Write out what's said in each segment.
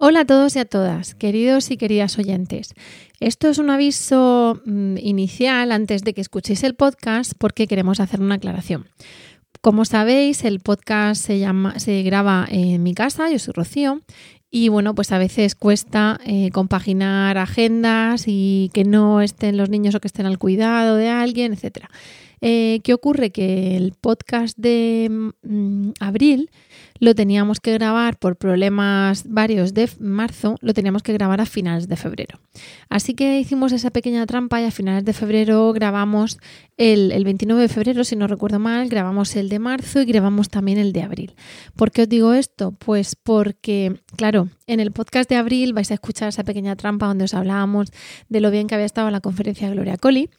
Hola a todos y a todas, queridos y queridas oyentes. Esto es un aviso mm, inicial antes de que escuchéis el podcast porque queremos hacer una aclaración. Como sabéis, el podcast se, llama, se graba en mi casa, yo soy Rocío, y bueno, pues a veces cuesta eh, compaginar agendas y que no estén los niños o que estén al cuidado de alguien, etc. Eh, ¿Qué ocurre? Que el podcast de mm, abril lo teníamos que grabar por problemas varios de marzo, lo teníamos que grabar a finales de febrero. Así que hicimos esa pequeña trampa y a finales de febrero grabamos el, 29 de febrero, si no recuerdo mal, grabamos el de marzo y grabamos también el de abril. ¿Por qué os digo esto? Pues porque, claro, en el podcast de abril vais a escuchar esa pequeña trampa donde os hablábamos de lo bien que había estado la conferencia de Gloria Coli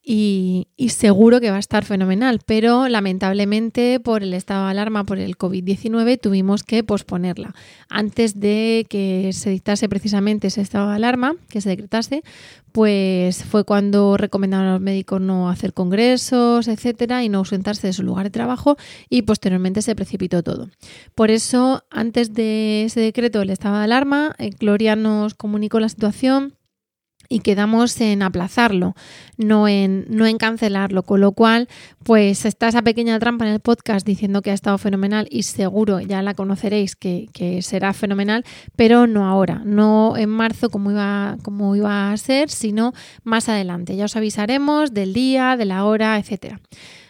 y, y seguro que va a estar fenomenal, pero lamentablemente por el estado de alarma, por el COVID-19, tuvimos que posponerla. Antes de que se dictase precisamente ese estado de alarma, que se decretase, pues fue cuando recomendaron a los médicos no hacer congresos, etcétera, y no ausentarse de su lugar de trabajo, y posteriormente se precipitó todo. Por eso, antes de ese decreto del estado de alarma, eh, Gloria nos comunicó la situación y quedamos en aplazarlo, no en, no en cancelarlo. Con lo cual, pues está esa pequeña trampa en el podcast diciendo que ha estado fenomenal y seguro ya la conoceréis que, será fenomenal, pero no ahora, no en marzo como iba, como iba a ser, sino más adelante. Ya os avisaremos del día, de la hora, etcétera.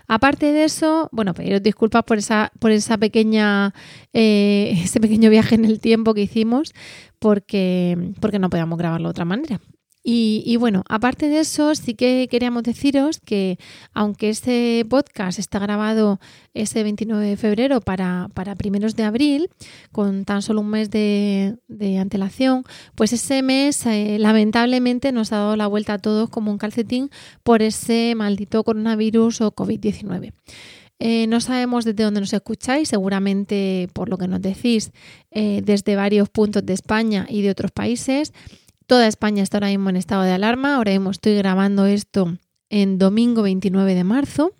Aparte de eso, bueno, pediros disculpas por esa, por esa pequeña, eh, ese pequeño viaje en el tiempo que hicimos, porque, porque no podíamos grabarlo de otra manera. Y, bueno, aparte de eso, sí que queríamos deciros que aunque este podcast está grabado ese 29 de febrero para, primeros de abril, con tan solo un mes de, antelación, pues ese mes eh, lamentablemente nos ha dado la vuelta a todos como un calcetín por ese maldito coronavirus o COVID-19. Eh, no sabemos desde dónde nos escucháis, seguramente por lo que nos decís, eh, desde varios puntos de España y de otros países. Toda España está ahora mismo en estado de alarma. Ahora mismo estoy grabando esto en domingo 29 de marzo.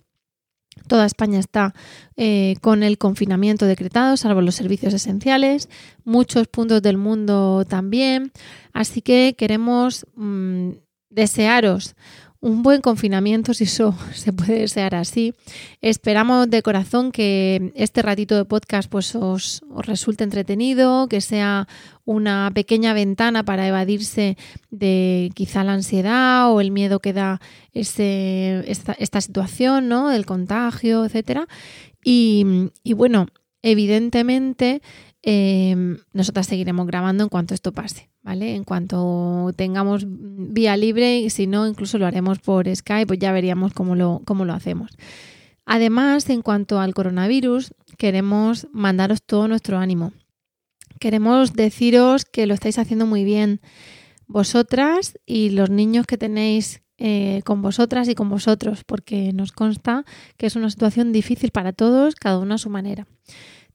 Toda España está eh, con el confinamiento decretado, salvo los servicios esenciales, muchos puntos del mundo también. Así que queremos mm, desearos un buen confinamiento, si eso se puede desear así. Esperamos de corazón que este ratito de podcast pues, os, resulte entretenido, que sea una pequeña ventana para evadirse de quizá la ansiedad o el miedo que da esta, esta, situación, ¿no? El contagio, etcétera. Y bueno, evidentemente Em, nosotras seguiremos grabando en cuanto esto pase, ¿vale? En cuanto tengamos vía libre y si no, incluso lo haremos por Skype, pues ya veríamos cómo lo, cómo lo hacemos. Además, en cuanto al coronavirus, queremos mandaros todo nuestro ánimo. Queremos deciros que lo estáis haciendo muy bien vosotras y los niños que tenéis eh, con vosotras y con vosotros, porque nos consta que es una situación difícil para todos, cada uno a su manera.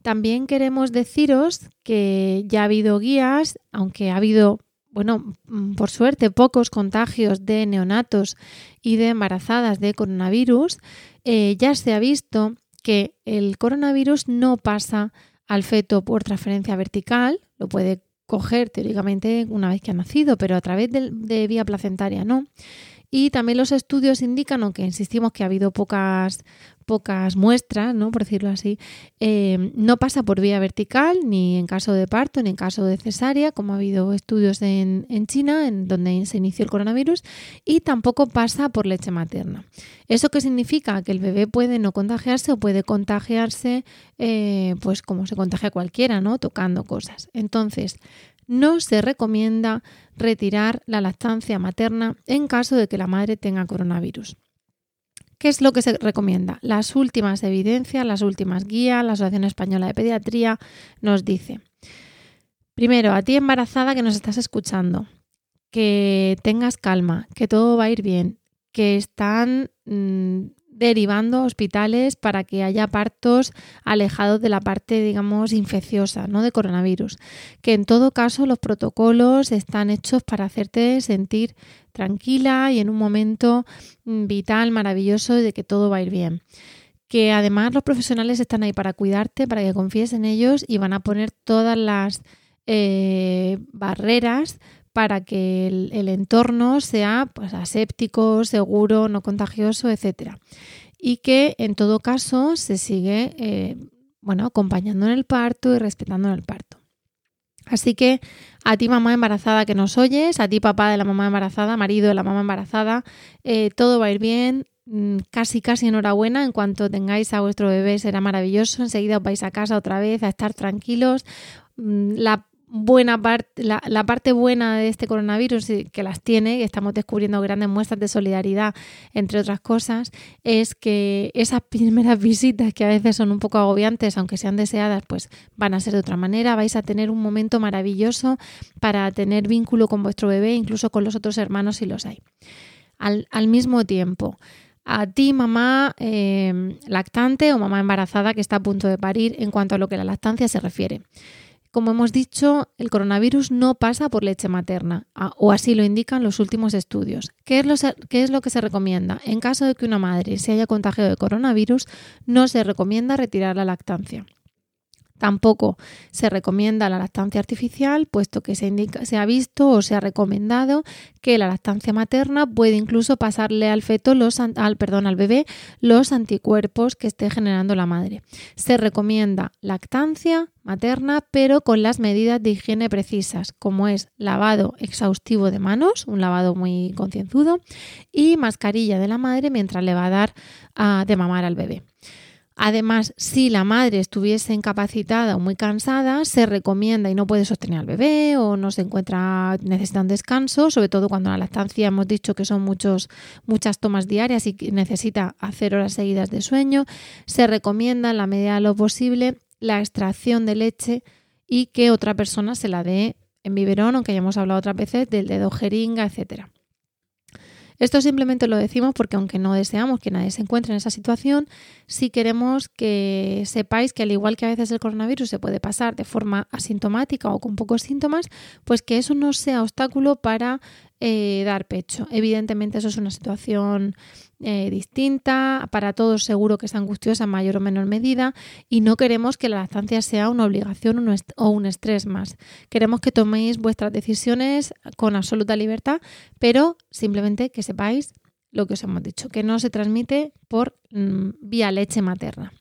También queremos deciros que ya ha habido guías, aunque ha habido, bueno, mm, por suerte, pocos contagios de neonatos y de embarazadas de coronavirus, eh, ya se ha visto que el coronavirus no pasa al feto por transferencia vertical, lo puede coger teóricamente una vez que ha nacido, pero a través de, de vía placentaria no. Y también los estudios indican, aunque insistimos que ha habido pocas, pocas muestras, ¿no? por decirlo así, eh, no pasa por vía vertical, ni en caso de parto, ni en caso de cesárea, como ha habido estudios en, China, en donde se inició el coronavirus, y tampoco pasa por leche materna. ¿Eso qué significa? Que el bebé puede no contagiarse o puede contagiarse, eh, pues como se contagia cualquiera, ¿no? Tocando cosas. Entonces, no se recomienda retirar la lactancia materna en caso de que la madre tenga coronavirus. ¿Qué es lo que se recomienda? Las últimas evidencias, las últimas guías, la Asociación Española de Pediatría nos dice Primero, a ti embarazada que nos estás escuchando, que tengas calma, que todo va a ir bien, que están mm, derivando hospitales para que haya partos alejados de la parte, digamos, infecciosa, ¿no? De coronavirus. Que en todo caso los protocolos están hechos para hacerte sentir tranquila y en un momento mm, vital, maravilloso de que todo va a ir bien que además los profesionales están ahí para cuidarte, para que confíes en ellos y van a poner todas las eh, barreras para que el, entorno sea pues, aséptico, seguro, no contagioso, etc. Y que en todo caso se sigue eh, bueno, acompañando en el parto y respetando en el parto. Así que a ti mamá embarazada que nos oyes, a ti papá de la mamá embarazada, marido de la mamá embarazada, eh, todo va a ir bien, mm, casi casi enhorabuena, en cuanto tengáis a vuestro bebé será maravilloso, enseguida os vais a casa otra vez a estar tranquilos. Mm, la buena parte, la, parte buena de este coronavirus, que las tiene, y estamos descubriendo grandes muestras de solidaridad, entre otras cosas, es que esas primeras visitas, que a veces son un poco agobiantes, aunque sean deseadas, pues van a ser de otra manera. Vais a tener un momento maravilloso para tener vínculo con vuestro bebé, incluso con los otros hermanos si los hay. Al, mismo tiempo, a ti, mamá eh, lactante o mamá embarazada que está a punto de parir en cuanto a lo que la lactancia se refiere. Como hemos dicho, el coronavirus no pasa por leche materna, o así lo indican los últimos estudios. ¿Qué es, lo, ¿Qué es, lo, que se recomienda? En caso de que una madre se haya contagiado de coronavirus, no se recomienda retirar la lactancia. Tampoco se recomienda la lactancia artificial, puesto que se, ha visto o se ha recomendado que la lactancia materna puede incluso pasarle al feto, los, al bebé, los anticuerpos que esté generando la madre. Se recomienda lactancia materna, pero con las medidas de higiene precisas, como es lavado exhaustivo de manos, un lavado muy concienzudo, y mascarilla de la madre mientras le va a dar ah, de mamar al bebé. Además, si la madre estuviese incapacitada o muy cansada, se recomienda y no puede sostener al bebé o no se encuentra necesita un descanso, sobre todo cuando la lactancia hemos dicho que son muchos, muchas tomas diarias y necesita hacer horas seguidas de sueño, se recomienda en la medida de lo posible la extracción de leche y que otra persona se la dé en biberón, aunque ya hemos hablado otras veces del dedo jeringa, etcétera. Esto simplemente lo decimos porque aunque no deseamos que nadie se encuentre en esa situación, sí queremos que sepáis que al igual que a veces el coronavirus se puede pasar de forma asintomática o con pocos síntomas, pues que eso no sea obstáculo para eh, dar pecho. Evidentemente eso es una situación eh, distinta, para todos seguro que es angustiosa en mayor o menor medida y no queremos que la lactancia sea una obligación o un estrés más. Queremos que toméis vuestras decisiones con absoluta libertad, pero simplemente que sepáis lo que os hemos dicho, que no se transmite por mm, vía leche materna.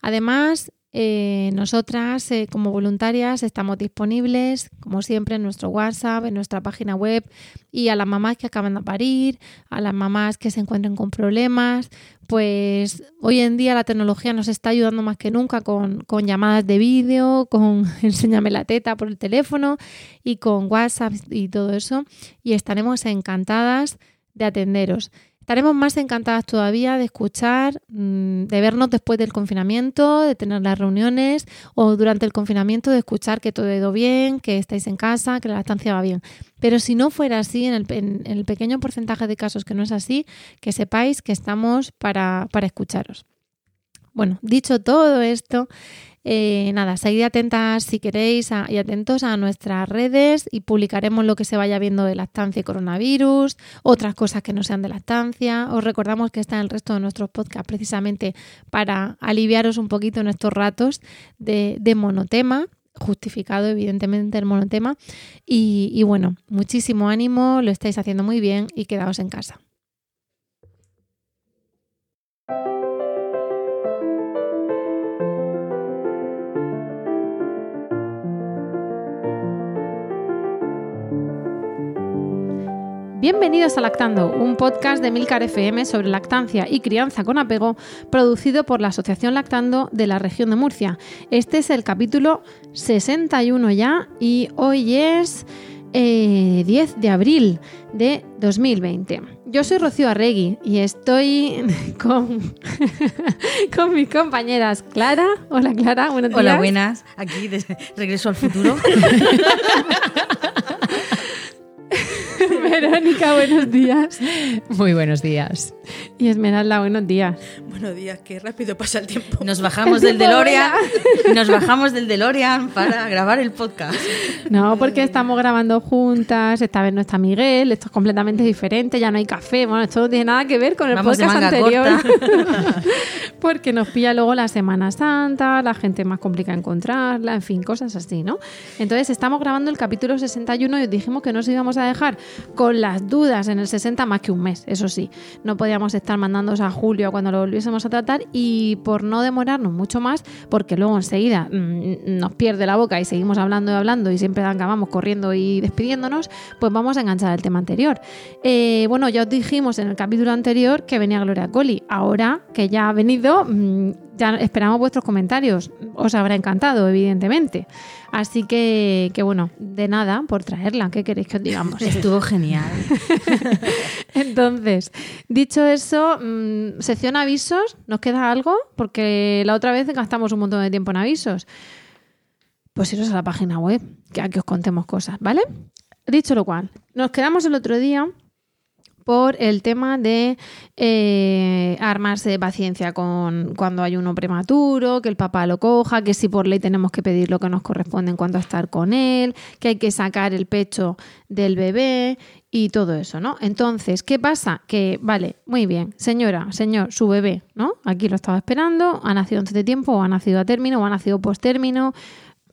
Además, eh, nosotras, eh, como voluntarias, estamos disponibles, como siempre, en nuestro WhatsApp, en nuestra página web y a las mamás que acaban de parir, a las mamás que se encuentren con problemas. Pues hoy en día la tecnología nos está ayudando más que nunca con, con llamadas de vídeo, con enséñame la teta por el teléfono y con WhatsApp y todo eso. Y estaremos encantadas de atenderos. Estaremos más encantadas todavía de escuchar, mm, de vernos después del confinamiento, de tener las reuniones o durante el confinamiento de escuchar que todo ha ido bien, que estáis en casa, que la estancia va bien. Pero si no fuera así, en el, pequeño porcentaje de casos que no es así, que sepáis que estamos para, para escucharos. Bueno, dicho todo esto, eh, nada, seguid atentas si queréis y atentos a nuestras redes y publicaremos lo que se vaya viendo de lactancia y coronavirus, otras cosas que no sean de lactancia. Os recordamos que está en el resto de nuestros podcasts precisamente para aliviaros un poquito en estos ratos de, monotema justificado evidentemente el monotema y, y bueno, muchísimo ánimo, lo estáis haciendo muy bien y quedaos en casa. Bienvenidos a Lactando, un podcast de Milcar FM sobre lactancia y crianza con apego, producido por la Asociación Lactando de la región de Murcia. Este es el capítulo 61 ya y hoy es 10 eh, de abril de 2020. Yo soy Rocío Arregui y estoy con, con mis compañeras Clara. Hola Clara, buenos días. Hola, buenas. Aquí de regreso al futuro. Verónica, buenos días. Muy buenos días. Y Esmeralda, buenos días. Buenos días, qué rápido pasa el tiempo. Nos bajamos del DeLorean, nos bajamos del DeLorean para grabar el podcast. No, porque estamos grabando juntas, esta vez no está Miguel, esto es completamente diferente, ya no hay café, bueno, esto no tiene nada que ver con el Vamos podcast anterior. porque nos pilla luego la Semana Santa, la gente es más complicada encontrarla, en fin, cosas así, ¿no? Entonces estamos grabando el capítulo 61 y os dijimos que nos íbamos a dejar con las dudas en el 60 más que un mes, eso sí. No podíamos estar mandándoos a julio cuando lo volviésemos a tratar y por no demorarnos mucho más, porque luego enseguida mm, nos pierde la boca y seguimos hablando y hablando y siempre acabamos corriendo y despidiéndonos, pues vamos a enganchar el tema anterior. Eh, bueno, ya os dijimos en el capítulo anterior que venía Gloria Coli. Ahora que ya ha venido, mm, ya esperamos vuestros comentarios. Os habrá encantado, evidentemente. Así que, que bueno, de nada por traerla. ¿Qué queréis que os digamos? Estuvo genial. Entonces, dicho eso, mm, sección avisos, ¿nos queda algo? Porque la otra vez gastamos un montón de tiempo en avisos. Pues iros a la página web, que aquí os contemos cosas, ¿vale? Dicho lo cual, nos quedamos el otro día por el tema de eh, armarse de paciencia con cuando hay uno prematuro, que el papá lo coja, que si por ley tenemos que pedir lo que nos corresponde en cuanto a estar con él, que hay que sacar el pecho del bebé y todo eso, ¿no? Entonces, ¿qué pasa? Que, vale, muy bien, señora, señor, su bebé, ¿no? Aquí lo estaba esperando, ha nacido antes de tiempo, o ha nacido a término, o ha nacido post término,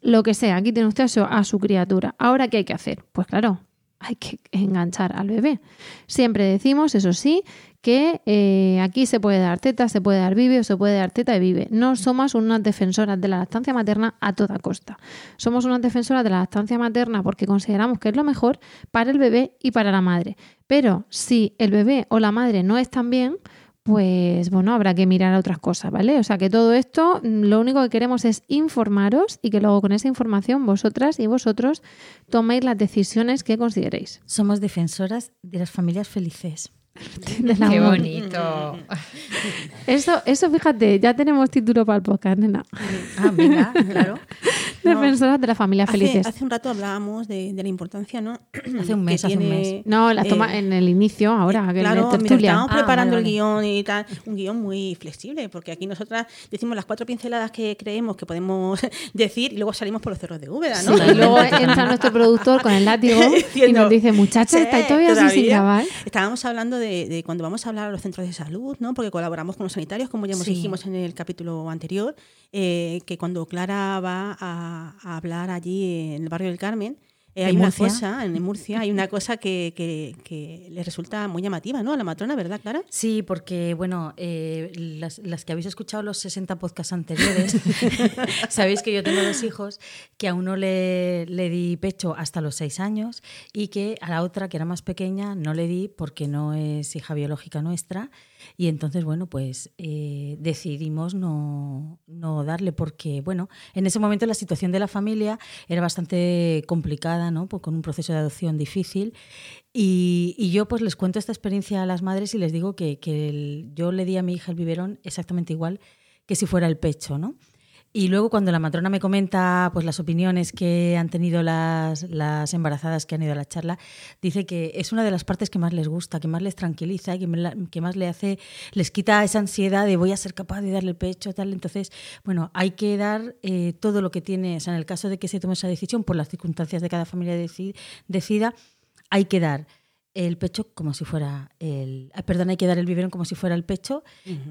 lo que sea, aquí tiene usted a su, a su criatura. Ahora, ¿qué hay que hacer? Pues claro, hay que enganchar al bebé. Siempre decimos, eso sí, que eh, aquí se puede dar teta, se puede dar vive o se puede dar teta y vive. No somos unas defensoras de la lactancia materna a toda costa. Somos unas defensoras de la lactancia materna porque consideramos que es lo mejor para el bebé y para la madre. Pero si el bebé o la madre no están bien, pues bueno, habrá que mirar a otras cosas, ¿vale? O sea que todo esto mm, lo único que queremos es informaros y que luego con esa información vosotras y vosotros toméis las decisiones que consideréis. Somos defensoras de las familias felices. Qué bonito. Eso, eso, fíjate, ya tenemos título para el podcast, nena. Ah, mira, claro. Defensoras de las familias Hace, felices. hace un rato hablábamos de, de la importancia, ¿no? Hace un que mes, hace un mes. No, las toma eh, en el inicio, ahora, que Claro, estábamos Ah, preparando vale, el guion y tal, un guion muy flexible, porque aquí nosotras decimos las cuatro pinceladas que creemos que podemos decir y luego salimos por los cerros de Úbeda, ¿no? Sí, y luego entra nuestro productor con el látigo y nos dice, muchachas, "Sí, ¿estáis todavía así sin grabar? Estábamos hablando de, de cuando vamos a hablar a los centros de salud, ¿no? Porque colaboramos con los sanitarios, como ya hemos Sí. dijimos en el capítulo anterior, eh, que cuando Clara va a, a hablar allí en el barrio del Carmen, eh, ¿En hay una Murcia? cosa, en Murcia, hay una cosa que, que, que le resulta muy llamativa, ¿no? A la matrona, ¿verdad, Clara? Sí, porque, bueno, eh, las, las que habéis escuchado los 60 podcasts anteriores, sabéis que yo tengo dos hijos, que a uno le, le di pecho hasta los seis años y que a la otra, que era más pequeña, no le di porque no es hija biológica nuestra. Y entonces, bueno, pues eh, decidimos no, no darle porque, bueno, en ese momento la situación de la familia era bastante complicada, ¿no? Pues con un proceso de adopción difícil. Y, y yo pues les cuento esta experiencia a las madres y les digo que, que yo le di a mi hija el biberón exactamente igual que si fuera el pecho, ¿no? Y luego cuando la matrona me comenta pues las opiniones que han tenido las, las embarazadas que han ido a la charla, dice que es una de las partes que más les gusta, que más les tranquiliza, que, que más le hace, les quita esa ansiedad de voy a ser capaz de darle el pecho, tal. Entonces, bueno, hay que dar eh, todo lo que tiene, o sea, en el caso de que se tome esa decisión, por las circunstancias de cada familia deci- decida, hay que dar el pecho como si fuera el. ah, Perdón, hay que dar el biberón como si fuera el pecho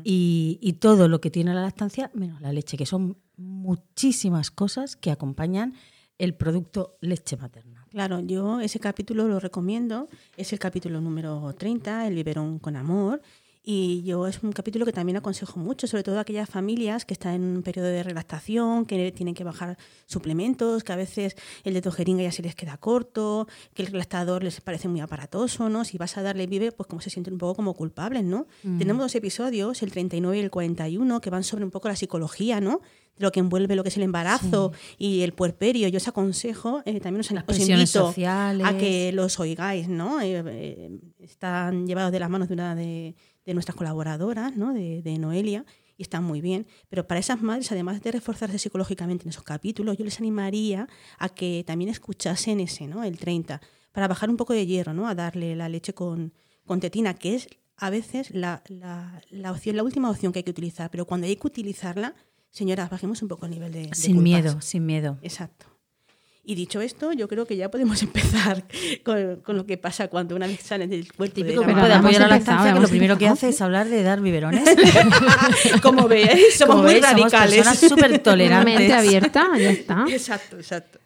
y, y todo lo que tiene la lactancia, menos la leche, que son muchísimas cosas que acompañan el producto leche materna. Claro, yo ese capítulo lo recomiendo, es el capítulo número 30, El biberón con amor, Y yo es un capítulo que también aconsejo mucho, sobre todo a aquellas familias que están en un periodo de relactación, que tienen que bajar suplementos, que a veces el de jeringa ya se les queda corto, que el relactador les parece muy aparatoso, ¿no? Si vas a darle vive, pues como se sienten un poco como culpables, ¿no? Tenemos dos episodios, el 39 y el 41, que van sobre un poco la psicología, ¿no? Lo que envuelve lo que es el embarazo y el puerperio. Yo os aconsejo, eh, también os, Las os invito sociales. a que los oigáis, ¿no? Eh, eh, están llevados de las manos de una de, de nuestras colaboradoras, ¿no? De, de Noelia, y están muy bien. Pero para esas madres, además de reforzarse psicológicamente en esos capítulos, yo les animaría a que también escuchasen ese, ¿no? El 30, para bajar un poco de hierro, ¿no? A darle la leche con, con tetina, que es a veces la, la, la opción, la última opción que hay que utilizar. Pero cuando hay que utilizarla, señoras, bajemos un poco el nivel de, de Sin culpas. miedo, sin miedo. Exacto. Y dicho esto, yo creo que ya podemos empezar con, con lo que pasa cuando una vez salen del cuerpo de Típico la de apoyo a la que lo primero que hace es hablar de dar biberones. Como veis, somos Como muy veis, somos radicales. personas súper tolerantes. mente abierta, ya está. Exacto, exacto.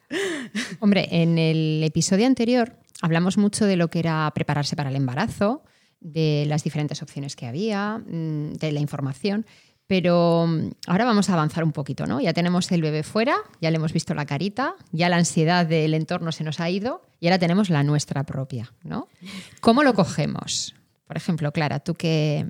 Hombre, en el episodio anterior hablamos mucho de lo que era prepararse para el embarazo, de las diferentes opciones que había, mm, de la información. Pero mm, ahora vamos a avanzar un poquito, ¿no? Ya tenemos el bebé fuera, ya le hemos visto la carita, ya la ansiedad del entorno se nos ha ido y ahora tenemos la nuestra propia, ¿no? ¿Cómo lo cogemos? Por ejemplo, Clara, tú que,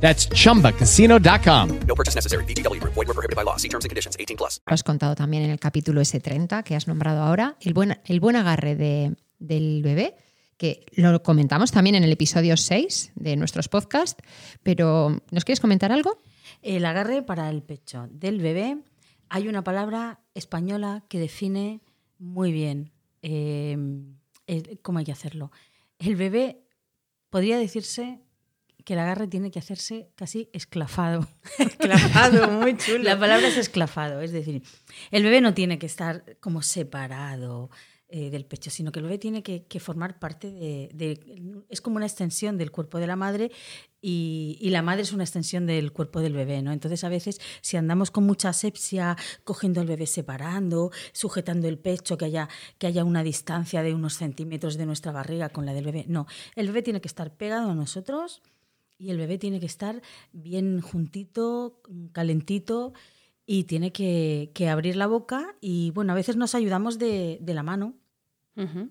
That's chumbacasino.com. No purchase necessary. VGW Group. Void were prohibited by law. See terms and conditions. 18 plus. has contado también en el capítulo S30 que has nombrado ahora, el buen, el buen agarre de- del bebé, que lo comentamos también en el episodio 6 de nuestros podcasts, pero ¿nos quieres comentar algo? El agarre para el pecho del bebé. Hay una palabra española que define muy bien eh, el- cómo hay que hacerlo. El bebé podría decirse que el agarre tiene que hacerse casi esclafado. Esclafado, muy chulo. La palabra es esclafado, es decir, el bebé no tiene que estar como separado eh, del pecho, sino que el bebé tiene que, que formar parte de, de- Es como una extensión del cuerpo de la madre y, y la madre es una extensión del cuerpo del bebé, ¿no? Entonces, a veces, si andamos con mucha asepsia, cogiendo al bebé separando, sujetando el pecho, que haya, que haya una distancia de unos centímetros de nuestra barriga con la del bebé, no. El bebé tiene que estar pegado a nosotros y el bebé tiene que estar bien juntito, calentito y tiene que, que abrir la boca y bueno, a veces nos ayudamos de, de la mano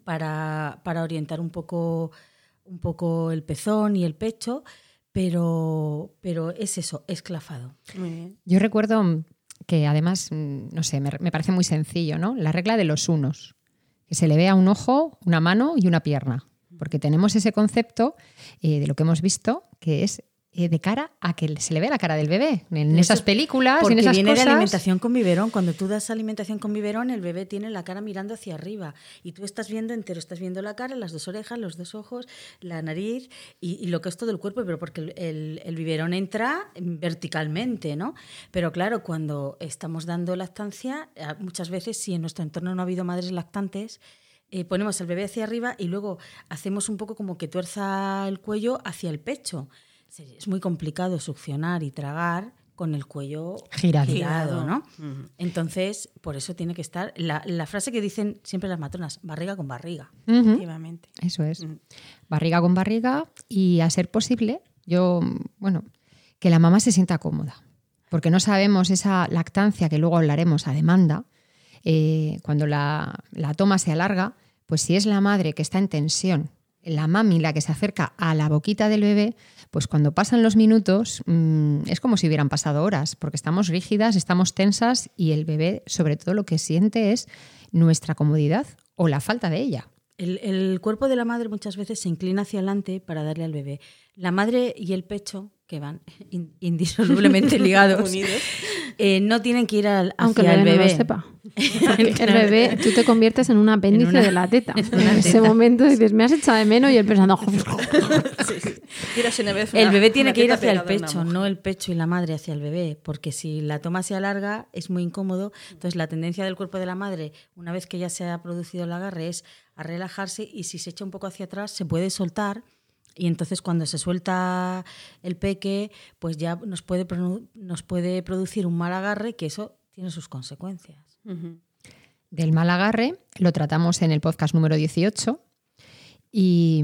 para, para orientar un poco, un poco el pezón y el pecho, pero, pero es eso, esclafado. Muy bien. Yo recuerdo que además, no sé, me, me parece muy sencillo, ¿no? La regla de los unos, que se le vea un ojo, una mano y una pierna, porque tenemos ese concepto eh, de lo que hemos visto, que es eh, de cara a que se le vea la cara del bebé, en Eso esas es películas, Porque en esas viene cosas. de alimentación con biberón. Cuando tú das alimentación con biberón, el bebé tiene la cara mirando hacia arriba y tú estás viendo entero, estás viendo la cara, las dos orejas, los dos ojos, la nariz y, y lo que es todo el cuerpo, pero porque el, el- el biberón entra verticalmente, ¿no? Pero claro, cuando estamos dando lactancia, eh, muchas veces, si en nuestro entorno no ha habido madres lactantes, eh, ponemos al bebé hacia arriba y luego hacemos un poco como que tuerza el cuello hacia el pecho. Es muy complicado succionar y tragar con el cuello Girado. girado, ¿no? Entonces, por eso tiene que estar la, la frase que dicen siempre las matronas, barriga con barriga. Ujú. Efectivamente. Eso es. Mm. Barriga con barriga y a ser posible, yo, bueno, que la mamá se sienta cómoda. Porque no sabemos esa lactancia que luego hablaremos a demanda, eh, cuando la, la toma se alarga, pues si es la madre que está en tensión la mami la que se acerca a la boquita del bebé, pues cuando pasan los minutos mmm, es como si hubieran pasado horas, porque estamos rígidas, estamos tensas y el bebé sobre todo lo que siente es nuestra comodidad o la falta de ella. El, el, cuerpo de la madre muchas veces se inclina hacia adelante para darle al bebé. La madre y el pecho, que van in, indisolublemente ligados, eh, no tienen que ir al, hacia Aunque el bebé. el bebé. No lo sepa. el bebé, tú te conviertes en un apéndice En una- de la teta. en ese teta. momento dices, me has echado de menos y él pensando, El bebé tiene que ir hacia el pecho, no el pecho y la madre hacia el bebé, porque si la toma se alarga es muy incómodo. Entonces la tendencia del cuerpo de la madre, una vez que ya se ha producido el agarre, es a relajarse y si se echa un poco hacia atrás se puede soltar y entonces cuando se suelta el peque, pues ya nos puede, nos puede producir un mal agarre que eso tiene sus consecuencias. Del mal agarre lo tratamos en el podcast número 18 y,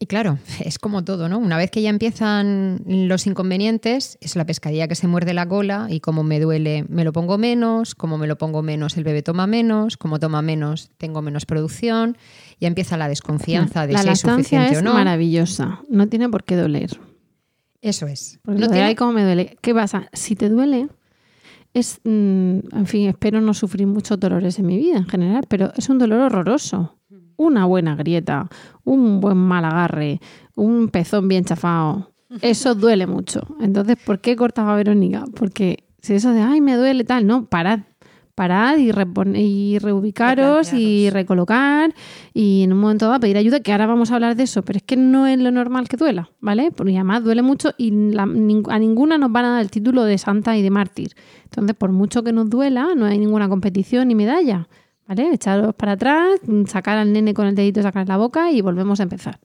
y claro, es como todo, ¿no? Una vez que ya empiezan los inconvenientes, es la pescadilla que se muerde la cola y como me duele, me lo pongo menos, como me lo pongo menos, el bebé toma menos, como toma menos, tengo menos producción, ya empieza la desconfianza de la si es suficiente es o no. maravillosa. No tiene por qué doler. Eso es. Porque No tiene- "Ay, cómo me duele. ¿Qué pasa? Si te duele, es, mm, en fin, espero no sufrir muchos dolores en mi vida en general, pero es un dolor horroroso. Una buena grieta, un buen mal agarre, un pezón bien chafado, eso duele mucho. Entonces, ¿por qué cortaba a Verónica? Porque si eso de, ay, me duele tal, no, parad. Parad y, y reubicaros y recolocar y en un momento dado pedir ayuda, que ahora vamos a hablar de eso, pero es que no es lo normal que duela, ¿vale? Porque además duele mucho y la- a ninguna nos van a dar el título de santa y de mártir. Entonces, por mucho que nos duela, no hay ninguna competición ni medalla, ¿vale? Echaros para atrás, mm, sacar al nene con el dedito, sacar la boca y volvemos a empezar.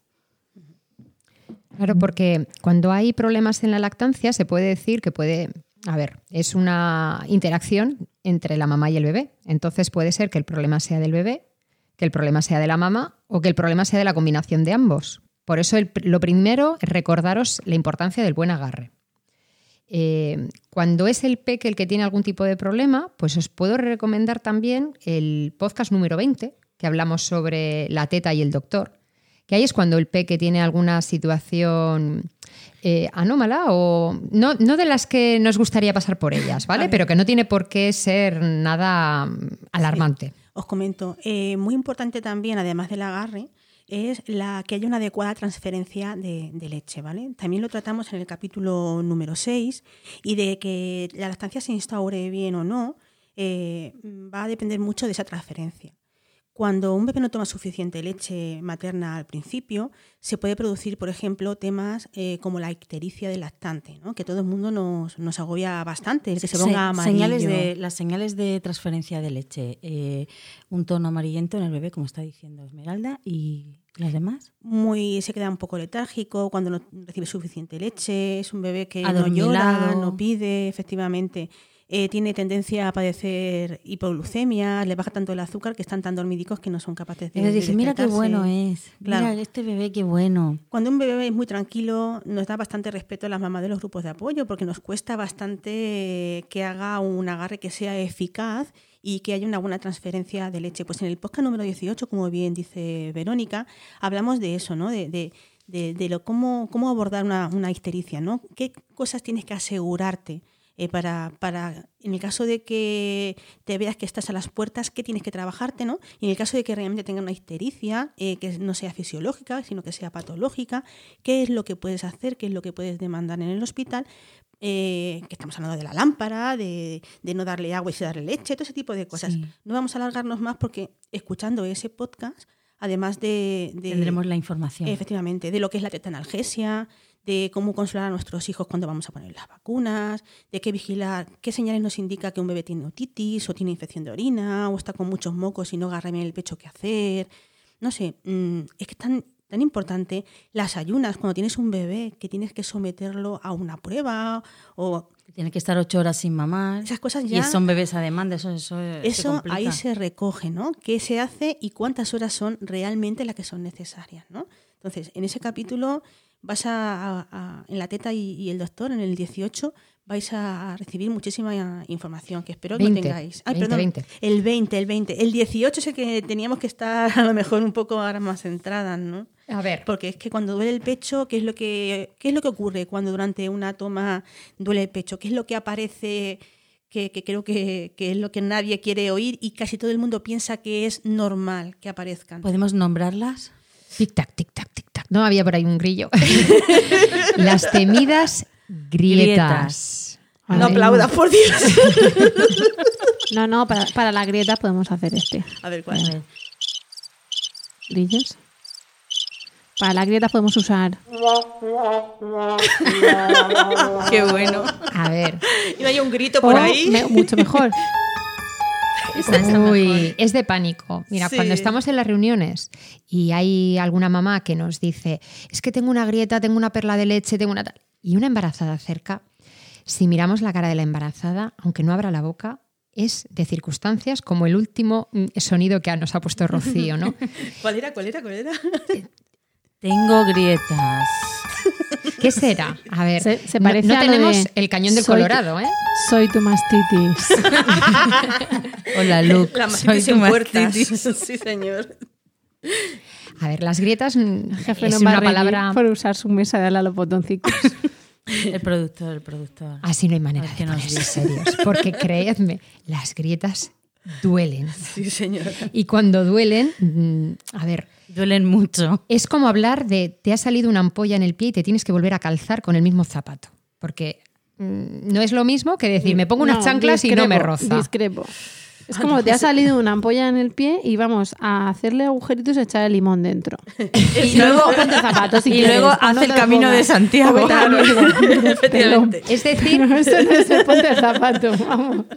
Claro, porque cuando hay problemas en la lactancia se puede decir que puede, a ver, es una interacción entre la mamá y el bebé. Entonces puede ser que el problema sea del bebé, que el problema sea de la mamá o que el problema sea de la combinación de ambos. Por eso lo primero es recordaros la importancia del buen agarre. Eh, cuando es el peque el que tiene algún tipo de problema, pues os puedo recomendar también el podcast número 20, que hablamos sobre la teta y el doctor, que ahí es cuando el peque tiene alguna situación eh, anómala o no, no de las que nos gustaría pasar por ellas, ¿vale? Pero que no tiene por qué ser nada alarmante. Os comento, eh, muy importante también, además del agarre, es la que haya una adecuada transferencia de, leche, ¿vale? También lo tratamos en el capítulo número 6 y de que la lactancia se instaure bien o no eh, va a depender mucho de esa transferencia. Cuando un bebé no toma suficiente leche materna al principio, se puede producir, por ejemplo, temas eh, como la ictericia del lactante, ¿no? que todo el mundo nos, nos agobia bastante, el que se ponga Se- amarillo. señales de, las señales de transferencia de leche. eh, un tono amarillento en el bebé, como está diciendo Esmeralda, y las demás. muy se queda un poco letárgico cuando no recibe suficiente leche, es un bebé que no llora, no pide, efectivamente. Eh, tiene tendencia a padecer hipoglucemia, le baja tanto el azúcar que están tan dormidicos que no son capaces de. Dice, mira qué despertarse". bueno es. Claro. Mira este bebé qué bueno. Cuando un bebé es muy tranquilo, nos da bastante respeto a las mamás de los grupos de apoyo, porque nos cuesta bastante que haga un agarre que sea eficaz y que haya una buena transferencia de leche. Pues en el podcast número 18, como bien dice Verónica, hablamos de eso, ¿no? De, de- de- de lo, cómo, cómo abordar una, una ictericia, ¿no? ¿Qué cosas tienes que asegurarte? Eh, para, para, en el caso de que te veas que estás a las puertas, ¿qué tienes que trabajarte? ¿no? Y en el caso de que realmente tenga una ictericia, eh, que no sea fisiológica, sino que sea patológica, ¿qué es lo que puedes hacer? ¿Qué es lo que puedes demandar en el hospital? Eh, que estamos hablando de la lámpara, de, de no darle agua y darle leche, todo ese tipo de cosas. Sí. No vamos a alargarnos más porque escuchando ese podcast, además de... de Tendremos la información. Efectivamente, de lo que es la tetanalgesia, de cómo consolar a nuestros hijos cuando vamos a poner las vacunas, de qué vigilar, qué señales nos indica que un bebé tiene otitis o tiene infección de orina o está con muchos mocos y no agarra bien el pecho qué hacer. No sé, mm, es que tan, tan importante las ayunas cuando tienes un bebé que tienes que someterlo a una prueba o Tiene que estar ocho horas sin mamar. esas cosas Y ya... son bebés a demanda, eso, eso, se Eso complica. ahí se recoge, ¿no? ¿Qué se hace y cuántas horas son realmente las que son necesarias, ¿no? Entonces, en ese capítulo vas a, a- a- en la teta y, y el doctor, en el 18, vais a recibir muchísima información que espero que 20, lo tengáis. Ay, 20, perdón, 20. El 20, el 20. El 18 es el que teníamos que estar a lo mejor un poco ahora más centradas, ¿no? A ver, Porque es que cuando duele el pecho, ¿qué es lo que, qué es lo que ocurre cuando durante una toma duele el pecho? ¿Qué es lo que aparece que, que creo que, que es lo que nadie quiere oír y casi todo el mundo piensa que es normal que aparezcan? ¿Podemos nombrarlas? tic-tac, tic-tac, tic-tac. No había por ahí un grillo. Las temidas grietas. no aplaudas, por Dios. No, no, para, para las grietas podemos hacer este. A ver, ¿cuál? A ver. ¿Grillos? Para las grietas podemos usar. Qué bueno. A ver. Y hay un grito por o ahí. me- mucho mejor. Uy, es de pánico. Mira, Sí. cuando estamos en las reuniones y hay alguna mamá que nos dice, es que tengo una grieta, tengo una perla de leche, tengo una tal", y una embarazada cerca, si miramos la cara de la embarazada, aunque no abra la boca, es de circunstancias como el último mm, sonido que nos ha puesto Rocío, ¿no? ¿Cuál era? ¿Cuál era? ¿Cuál era? Tengo grietas. ¿Qué será? A ver, Se- parece no, a tenemos de el cañón del soy- Colorado, ¿eh? Soy tu mastitis. Hola, Luke. La Soy tu mastitis. sí, señor. A ver, las grietas mm, Jefe es no va a una palabra... por usar su mesa de ala a los botoncitos. El productor, el productor. Así no hay manera de qué nos serios, porque creedme, las grietas duelen. Sí, señor. Y cuando duelen, mm, a ver, Duelen mucho. es como hablar de te ha salido una ampolla en el pie y te tienes que volver a calzar con el mismo zapato, porque mm, no es lo mismo que decir me pongo unas No, chanclas y no me roza. Discrepo. Es como te ha salido una ampolla en el pie y vamos a hacerle agujeritos y echar el limón dentro. Y luego, ponte zapatos si y quieres, luego no hace el camino de. Santiago. Efectivamente. Es decir, No, eso no es el ponte zapato, vamos.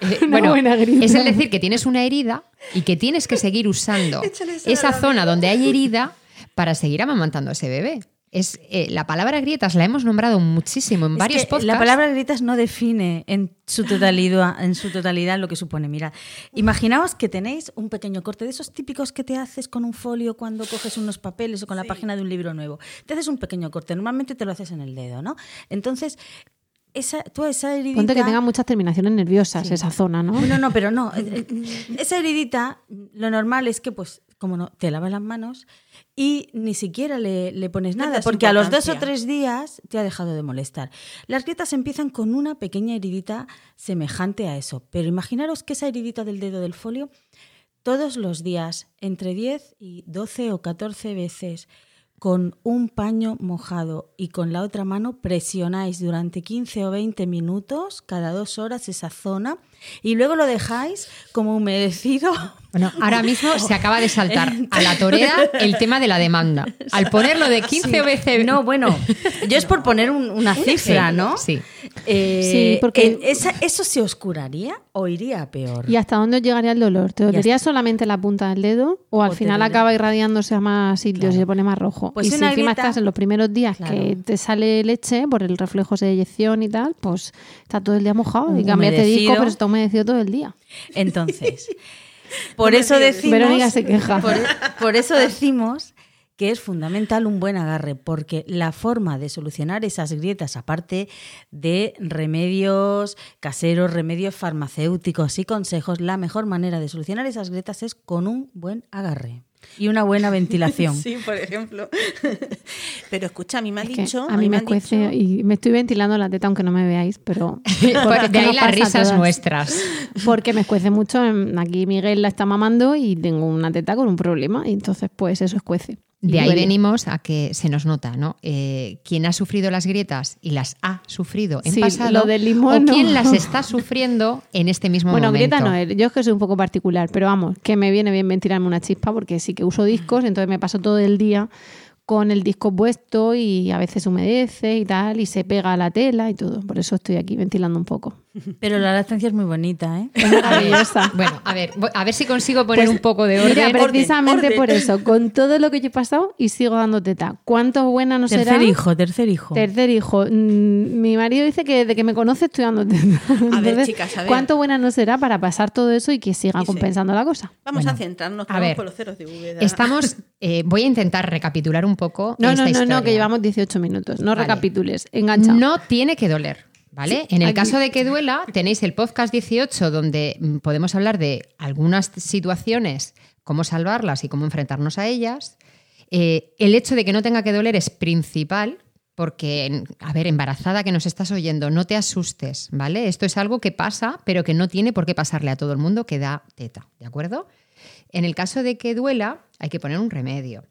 Eh, Una bueno, es el decir que tienes una herida y que tienes que seguir usando esa zona donde hay herida para seguir amamantando a ese bebé. Es, eh, la palabra grietas la hemos nombrado muchísimo en Es varios podcasts. La palabra grietas no define en su totalidad, en su totalidad lo que supone. Mira, imaginaos que tenéis un pequeño corte de esos típicos que te haces con un folio cuando coges unos papeles o con la página de un libro nuevo. Te haces un pequeño corte, normalmente te lo haces en el dedo, ¿no? Entonces, esa, tú esa heridita... Ponte que tenga muchas terminaciones nerviosas Sí. esa zona, ¿no? No, no, pero no. Eh, eh, Esa heridita, lo normal es que, pues, como no, te lavas las manos y ni siquiera le, le pones nada, das porque a los dos o tres días te ha dejado de molestar. Las grietas empiezan con una pequeña heridita semejante a eso, pero imaginaros que esa heridita del dedo del folio, todos los días, entre 10 y 12 o 14 veces, con un paño mojado y con la otra mano presionáis durante 15 o 20 minutos cada dos horas esa zona y luego lo dejáis como humedecido. Bueno, ahora mismo se acaba de saltar a la torera el tema de la demanda. Al ponerlo de 15 veces. No, bueno, yo es por poner un- una cifra, ¿no? Sí. Eh, Sí, porque- esa- ¿Eso se oscuraría o iría a peor? ¿Y hasta dónde llegaría el dolor? ¿Te dolería solamente la punta del dedo o al O final duele- acaba irradiándose a más sitios Claro. y se pone más rojo? Pues y si encima grieta- estás en los primeros días que Claro. te sale leche por el reflejo de eyección y tal, pues está todo el día mojado y cambias de disco, pero está humedecido todo el día. Entonces, por eso decimos. Verónica se queja. Por, por eso decimos que es fundamental un buen agarre, porque la forma de solucionar esas grietas, aparte de remedios caseros, remedios farmacéuticos y consejos, la mejor manera de solucionar esas grietas es con un buen agarre y una buena ventilación. Sí, por ejemplo. Pero escucha, a mí me Es que dicho. a mí me cuece dicho- y me estoy ventilando la teta aunque no me veáis, pero Por- de ahí las risas todas. nuestras. Porque me escuece mucho. en- Aquí Miguel la está mamando y tengo una teta con un problema. Y entonces, pues eso escuece. De ahí duele. venimos a que se nos nota, ¿no? Eh, quien ha sufrido las grietas y las ha sufrido en Sí, pasado, lo del limón o no. quien las está sufriendo en este mismo Bueno, momento. grieta no, eh, yo es que soy un poco particular, pero vamos, que me viene bien ventilarme una chispa porque sí que uso discos, entonces me paso todo el día con el disco puesto y a veces humedece y tal, y se pega a la tela y todo. Por eso estoy aquí ventilando un poco. Pero la lactancia es muy bonita, ¿eh? Es maravillosa. Bueno, a ver, a ver si consigo poner Pues, un poco de orden. Mira, precisamente orden. por eso, con todo lo que yo he pasado y sigo dando teta. ¿Cuánto buena no será? Tercer hijo, tercer hijo. Tercer hijo. Mm, Mi marido dice que desde que me conoce estoy dando teta. Entonces, chicas, a ver. ¿Cuánto buena no será para pasar todo eso y que siga sí. compensando la cosa? Vamos Bueno, a centrarnos a ver, por los ceros de Úbeda. Estamos, eh, voy a intentar recapitular un poco. No, esta no, no, no, que llevamos 18 minutos. No Vale. recapitules. Engancha. No tiene que doler. ¿Vale? Sí, en el aquí- caso de que duela, tenéis el podcast 18 donde mm, podemos hablar de algunas situaciones, cómo salvarlas y cómo enfrentarnos a ellas. Eh, el hecho de que no tenga que doler es principal porque, a ver, embarazada que nos estás oyendo, no te asustes, ¿vale? Esto es algo que pasa, pero que no tiene por qué pasarle a todo el mundo que da teta, ¿de acuerdo? En el caso de que duela, hay que poner un remedio.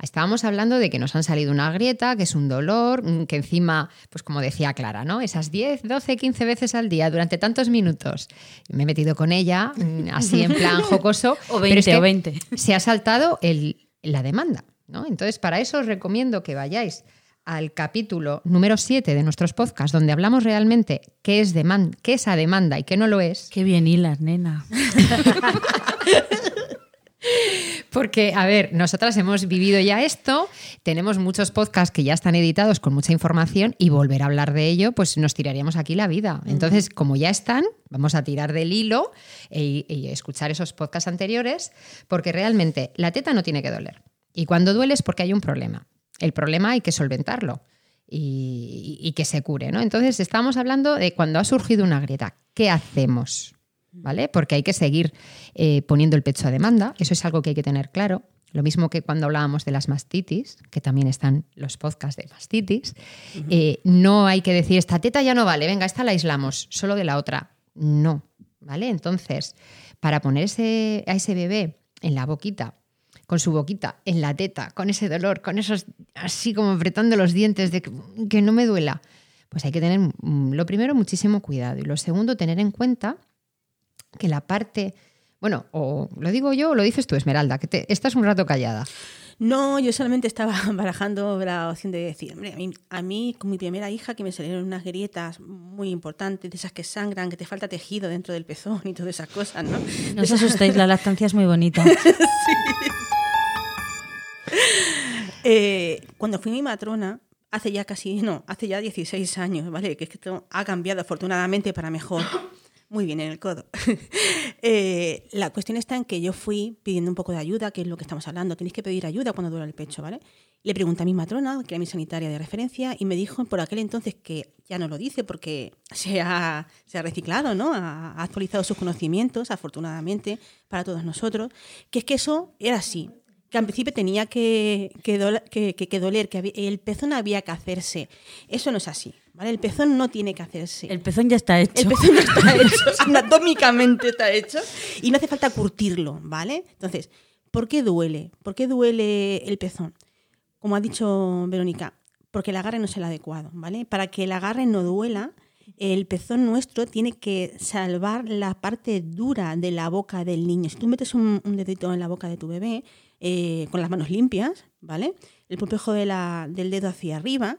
Estábamos hablando de que nos han salido una grieta, que es un dolor, mm, que encima, pues como decía Clara, ¿no? Esas 10, 12, 15 veces al día durante tantos minutos. Me he metido con ella, mm, así en plan jocoso. O pero es 20, que o 20. Se ha saltado el- la demanda, ¿no? Entonces, para eso os recomiendo que vayáis al capítulo número 7 de nuestros podcasts, donde hablamos realmente qué es, deman- qué es a demanda y qué no lo es. Qué bien hilas, nena. Porque, a ver, nosotras hemos vivido ya esto, tenemos muchos podcasts que ya están editados con mucha información y volver a hablar de ello, pues nos tiraríamos aquí la vida. Entonces, como ya están, vamos a tirar del hilo e- y escuchar esos podcasts anteriores, porque realmente la teta no tiene que doler. Y cuando duele es porque hay un problema. El problema hay que solventarlo y, y que se cure, ¿no? Entonces, estamos hablando de cuando ha surgido una grieta, ¿qué hacemos? ¿Vale? Porque hay que seguir eh, poniendo el pecho a demanda, eso es algo que hay que tener claro. Lo mismo que cuando hablábamos de las mastitis, que también están los podcasts de mastitis, eh, no hay que decir, esta teta ya no vale, venga, esta la aislamos, solo de la otra. No, ¿vale? Entonces, para ponerse a ese bebé en la boquita, con su boquita en la teta, con ese dolor, con esos así como apretando los dientes de que, que no me duela, pues hay que tener, mm, lo primero, muchísimo cuidado. Y lo segundo, tener en cuenta que la parte, bueno, o lo digo yo o lo dices tú, Esmeralda, que te, estás un rato callada. No, yo solamente estaba barajando la opción de decir, hombre, a mí, a mí con mi primera hija que me salieron unas grietas muy importantes, de esas que sangran, que te falta tejido dentro del pezón y todas esas cosas, ¿no? No os asustéis, la lactancia es muy bonita. Eh, cuando fui mi matrona, hace ya casi, no, hace ya 16 años, ¿vale? Que es que esto ha cambiado afortunadamente para mejor. Muy bien en el codo. Eh, la cuestión está en que yo fui pidiendo un poco de ayuda, que es lo que estamos hablando. Tenéis que pedir ayuda cuando duele el pecho, ¿vale? Le pregunté a mi matrona, que era mi sanitaria de referencia, y me dijo por aquel entonces que ya no lo dice porque se ha, se ha reciclado, ¿no? Ha, actualizado sus conocimientos, afortunadamente, para todos nosotros, que es que eso era así que al principio tenía que, que, dol- que- que- doler, que el pezón había que hacerse. Eso no es así, ¿vale? El pezón no tiene que hacerse. El pezón ya está hecho. El pezón no está hecho, anatómicamente está hecho y no hace falta curtirlo, ¿vale? Entonces, ¿por qué duele? ¿Por qué duele el pezón? Como ha dicho Verónica, porque el agarre no es el adecuado, ¿vale? Para que el agarre no duela, el pezón nuestro tiene que salvar la parte dura de la boca del niño. Si tú metes un, un dedito en la boca de tu bebé eh, con las manos limpias, ¿vale? El pulpejo de la- del dedo hacia arriba,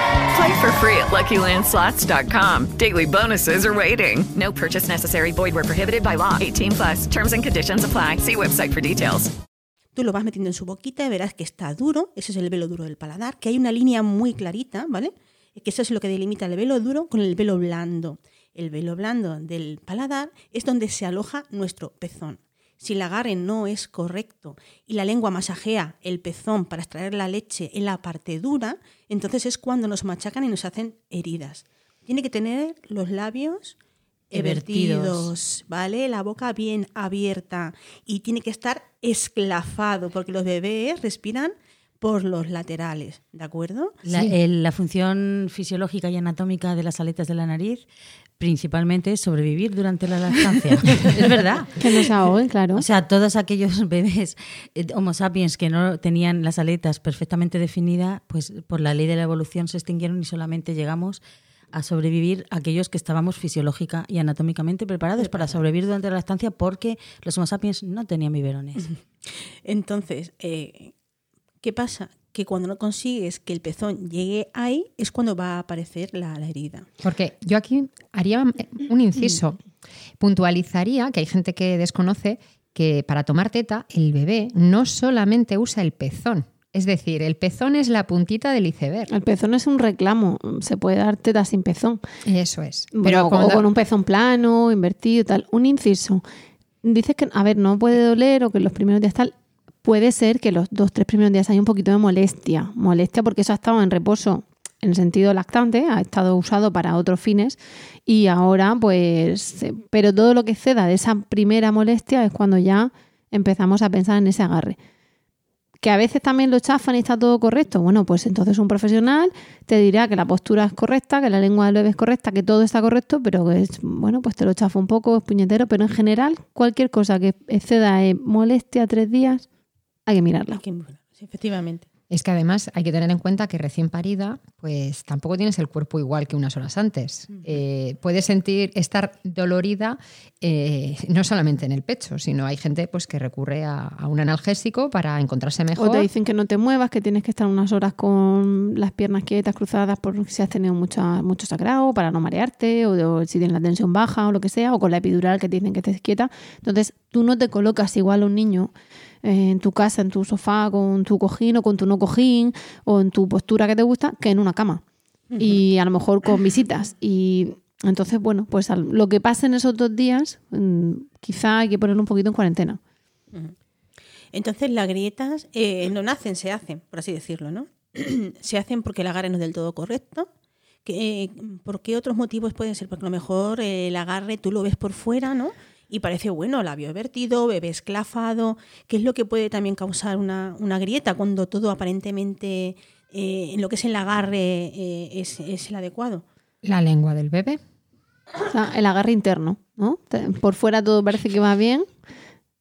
Play for free at LuckyLandSlots.com. Daily bonuses are waiting. No purchase necessary. Void where prohibited by law. 18 plus. Terms and conditions apply. See website for details. tú lo vas metiendo en su boquita y verás que está duro, ese es el velo duro del paladar, que hay una línea muy clarita, ¿vale? Que eso es lo que delimita el velo duro con el velo blando. El velo blando del paladar es donde se aloja nuestro pezón. Si el agarre no es correcto y la lengua masajea el pezón para extraer la leche en la parte dura, entonces es cuando nos machacan y nos hacen heridas. Tiene que tener los labios Evertidos. ¿vale? La boca bien abierta y tiene que estar esclafado porque los bebés respiran por los laterales, ¿de acuerdo? La, el- la función fisiológica y anatómica de las aletas de la nariz principalmente es sobrevivir durante la lactancia. es verdad. Que no se ahoguen, claro. O sea, todos aquellos bebés eh, Homo sapiens que no tenían las aletas perfectamente definidas, pues por la ley de la evolución se extinguieron y solamente llegamos a sobrevivir aquellos que estábamos fisiológica y anatómicamente preparados para sobrevivir durante la lactancia porque los Homo sapiens no tenían biberones. Entonces, eh, ¿qué pasa? Que cuando no consigues que el pezón llegue ahí es cuando va a aparecer la, la herida. Porque yo aquí haría un inciso. Puntualizaría que hay gente que desconoce que para tomar teta el bebé no solamente usa el pezón. Es decir, el pezón es la puntita del iceberg. El pezón es un reclamo. Se puede dar teta sin pezón. Eso es. Pero Pero o cuando- con un pezón plano, invertido y tal. Un inciso. Dices que, a ver, no puede doler o que los primeros días tal. Puede ser que los dos, tres primeros días hay un poquito de molestia. Molestia porque eso ha estado en reposo en el sentido lactante, ha estado usado para otros fines y ahora pues... eh, Pero todo lo que ceda de esa primera molestia es cuando ya empezamos a pensar en ese agarre que a veces también lo chafan y está todo correcto. Bueno, pues entonces un profesional te dirá que la postura es correcta, que la lengua del bebé es correcta, que todo está correcto, pero que es, bueno, pues te lo chafa un poco, es puñetero, pero en general cualquier cosa que exceda en molestia tres días, hay que mirarla. Que, bueno, sí, efectivamente. Es que además hay que tener en cuenta que recién parida, pues tampoco tienes el cuerpo igual que unas horas antes. Eh, puedes sentir estar dolorida eh, no solamente en el pecho, sino hay gente pues que recurre a, a un analgésico para encontrarse mejor. O te dicen que no te muevas, que tienes que estar unas horas con las piernas quietas, cruzadas, por si has tenido mucha, mucho sagrado, para no marearte, o, o si tienes la tensión baja o lo que sea, o con la epidural que te dicen que estés quieta. Entonces, tú no te colocas igual a un niño en tu casa, en tu sofá, con tu cojín o con tu no cojín, o en tu postura que te gusta, que en una cama. Y a lo mejor con visitas. Y entonces, bueno, pues al- lo que pasa en esos dos días, mm, quizá hay que ponerlo un poquito en cuarentena. Entonces las grietas eh, no nacen, se hacen, por así decirlo, ¿no? se hacen porque el agarre no es del todo correcto. Que, eh, ¿Por qué otros motivos pueden ser? Porque a lo mejor eh, el agarre tú lo ves por fuera, ¿no? Y parece, bueno, labio vertido, bebé esclafado, que es lo que puede también causar una, una grieta cuando todo aparentemente eh, en lo que es el agarre eh, es, es el adecuado. La lengua del bebé. O sea, el agarre interno, ¿no? Por fuera todo parece que va bien.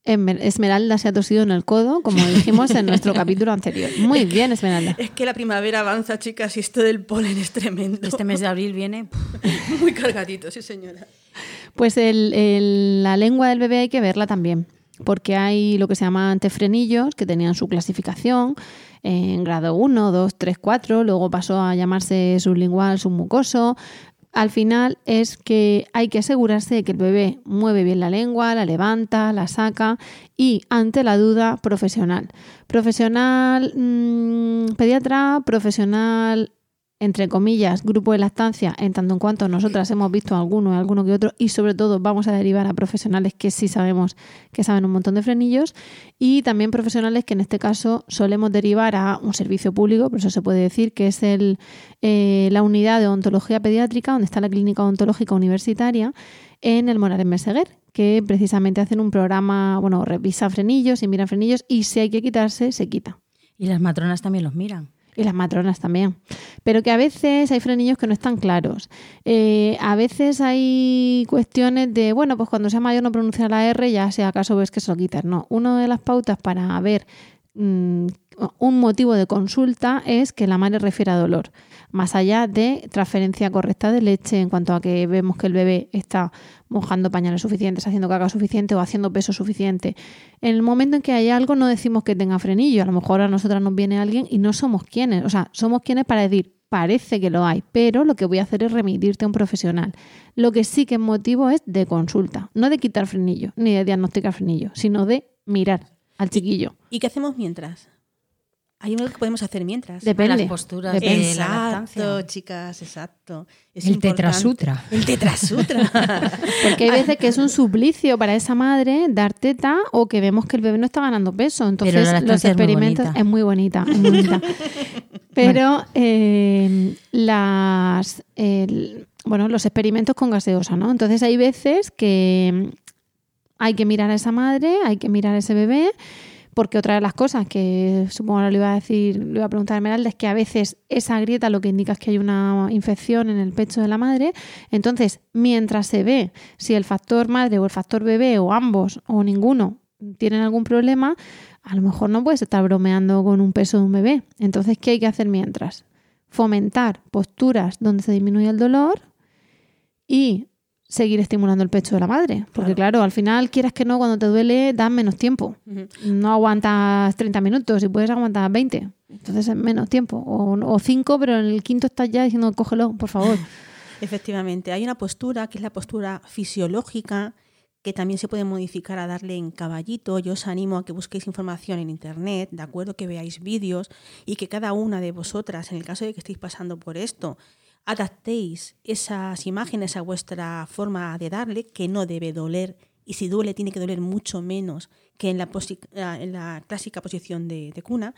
Esmer- Esmeralda se ha tosido en el codo, como dijimos en nuestro capítulo anterior. Muy bien, Esmeralda. Es que la primavera avanza, chicas, y esto del polen es tremendo. Este mes de abril viene. Muy cargadito, sí, señora. Pues el- el- la lengua del bebé hay que verla también, porque hay lo que se llama antefrenillos, que tenían su clasificación en grado 1, 2, 3, 4, luego pasó a llamarse sublingual, submucoso. Al final es que hay que asegurarse de que el bebé mueve bien la lengua, la levanta, la saca y ante la duda profesional. Profesional mm, pediatra, profesional entre comillas, grupo de lactancia, en tanto en cuanto nosotras hemos visto alguno, alguno que otro, y sobre todo vamos a derivar a profesionales que sí sabemos que saben un montón de frenillos, y también profesionales que en este caso solemos derivar a un servicio público, por eso se puede decir que es el, eh, la unidad de odontología pediátrica, donde está la clínica odontológica universitaria, en el Morales Meseguer, que precisamente hacen un programa, bueno, revisa frenillos y mira frenillos, y si hay que quitarse, se quita. Y las matronas también los miran. Y las matronas también. Pero que a veces hay frenillos que no están claros. Eh, a veces hay cuestiones de, bueno, pues cuando sea mayor no pronunciar la R, ya si acaso ves que se lo quitas. No, una de las pautas para ver mm, un motivo de consulta es que la madre refiera a dolor. Más allá de transferencia correcta de leche en cuanto a que vemos que el bebé está mojando pañales suficientes, haciendo caca suficiente o haciendo peso suficiente. En el momento en que hay algo no decimos que tenga frenillo. A lo mejor a nosotras nos viene alguien y no somos quienes. O sea, somos quienes para decir, parece que lo hay, pero lo que voy a hacer es remitirte a un profesional. Lo que sí que es motivo es de consulta, no de quitar frenillo, ni de diagnosticar frenillo, sino de mirar al chiquillo. ¿Y qué hacemos mientras? Hay algo que podemos hacer mientras. Depende. Las posturas Depende. de la Exacto, lactancia. chicas, exacto. Es El importante. tetrasutra. El tetrasutra. Porque hay veces que es un suplicio para esa madre dar teta o que vemos que el bebé no está ganando peso. Entonces Pero la los lactancia es muy experimentos bonita. es muy bonita, es muy bonita. Pero eh, las el- bueno, los experimentos con gaseosa, ¿no? Entonces hay veces que hay que mirar a esa madre, hay que mirar a ese bebé, Porque otra de las cosas que supongo que le iba a decir, le iba a preguntar a Esmeralda es que a veces esa grieta lo que indica es que hay una infección en el pecho de la madre. Entonces, mientras se ve si el factor madre o el factor bebé o ambos o ninguno tienen algún problema, a lo mejor no puedes estar bromeando con un peso de un bebé. Entonces, ¿qué hay que hacer mientras? Fomentar posturas donde se disminuye el dolor y seguir estimulando el pecho de la madre. Porque claro, al final, quieras que no, cuando te duele, das menos tiempo. No aguantas 30 minutos y puedes aguantar 20. Entonces es menos tiempo. O 5, pero en el quinto estás ya diciendo, cógelo, por favor. Efectivamente, hay una postura que es la postura fisiológica que también se puede modificar a darle en caballito. Yo os animo a que busquéis información en internet, de acuerdo, que veáis vídeos y que cada una de vosotras, en el caso de que estéis pasando por esto, adaptéis esas imágenes a vuestra forma de darle, que no debe doler, y si duele tiene que doler mucho menos que en la, en la clásica posición de, cuna.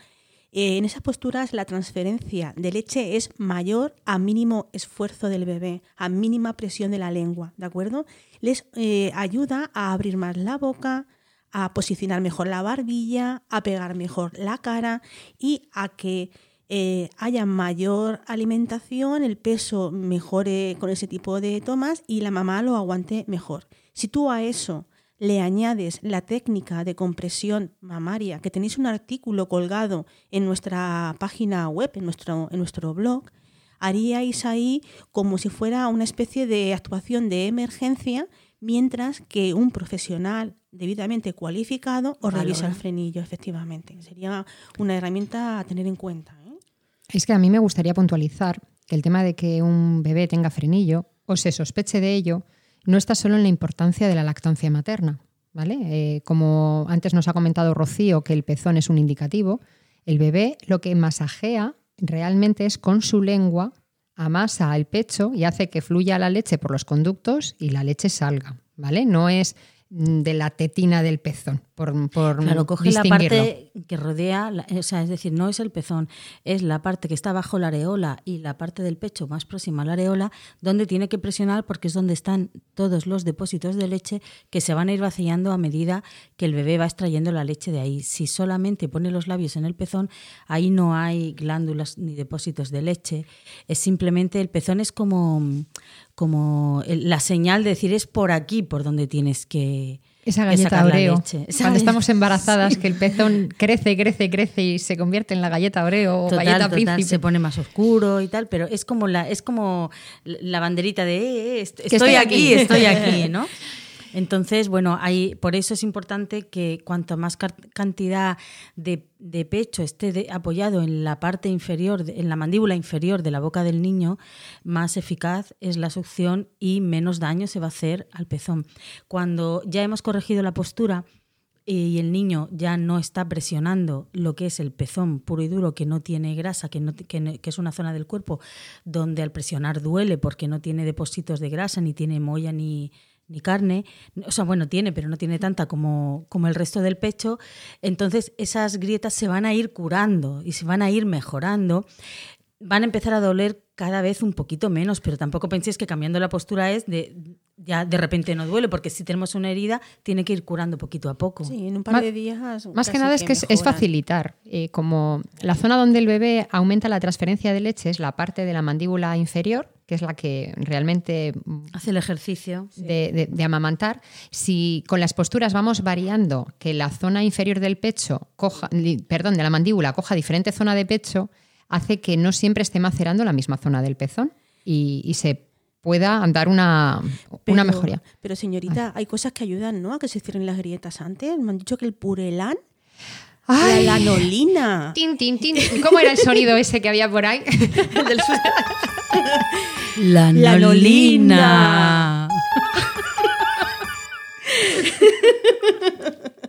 Eh, en esas posturas la transferencia de leche es mayor a mínimo esfuerzo del bebé, a mínima presión de la lengua, ¿de acuerdo? Les eh, ayuda a abrir más la boca, a posicionar mejor la barbilla, a pegar mejor la cara y a que eh, haya mayor alimentación, el peso mejore con ese tipo de tomas y la mamá lo aguante mejor. Si tú a eso le añades la técnica de compresión mamaria, que tenéis un artículo colgado en nuestra página web, en nuestro, en nuestro blog, haríais ahí como si fuera una especie de actuación de emergencia, mientras que un profesional debidamente cualificado os revisa el frenillo, efectivamente. Sería una herramienta a tener en cuenta. Es que a mí me gustaría puntualizar que el tema de que un bebé tenga frenillo o se sospeche de ello no está solo en la importancia de la lactancia materna. ¿vale? Eh, como antes nos ha comentado Rocío que el pezón es un indicativo, el bebé lo que masajea realmente es con su lengua, amasa el pecho y hace que fluya la leche por los conductos y la leche salga. ¿vale? No es de la tetina del pezón, por, por Claro, coge la parte que rodea, o sea, es decir, no es el pezón, es la parte que está bajo la areola y la parte del pecho más próxima a la areola, donde tiene que presionar porque es donde están todos los depósitos de leche que se van a ir vaciando a medida que el bebé va extrayendo la leche de ahí. Si solamente pone los labios en el pezón, ahí no hay glándulas ni depósitos de leche, es simplemente el pezón es como como la señal de decir es por aquí por donde tienes que, esa galleta Oreo. Cuando estamos embarazadas, que el pezón crece, crece, crece y se convierte en la galleta Oreo o galleta príncipe. Se pone más oscuro y tal, pero es como la, es como la banderita de eh, eh, estoy, aquí, estoy aquí, ¿no? Entonces, bueno, hay, por eso es importante que cuanto más cantidad de, pecho esté apoyado en la parte inferior, en la mandíbula inferior de la boca del niño, más eficaz es la succión y menos daño se va a hacer al pezón. Cuando ya hemos corregido la postura, y el niño ya no está presionando lo que es el pezón puro y duro, que no tiene grasa, que, no, que, es una zona del cuerpo donde al presionar duele porque no tiene depósitos de grasa, ni tiene molla, ni, ni carne, o sea, bueno, tiene, pero no tiene tanta como, como el resto del pecho, entonces esas grietas se van a ir curando y se van a ir mejorando, van a empezar a doler cada vez un poquito menos, pero tampoco penséis que cambiando la postura es de ya de repente no duele, porque si tenemos una herida tiene que ir curando poquito a poco. Sí, en un par de días. Más que nada es que es, facilitar. Eh, como la zona donde el bebé aumenta la transferencia de leche es la parte de la mandíbula inferior, que es la que realmente hace el ejercicio de, amamantar. Si con las posturas vamos variando que la zona inferior del pecho coja, perdón, de la mandíbula coja diferente zona de pecho, hace que no siempre esté macerando la misma zona del pezón y, se pueda dar una, una mejoría. Pero señorita, hay cosas que ayudan, ¿no? A que se cierren las grietas antes. Me han dicho que el purelán ¡Ay! La lanolina. Tin, tin, tin. ¿Cómo era el sonido ese que había por ahí? la lanolina.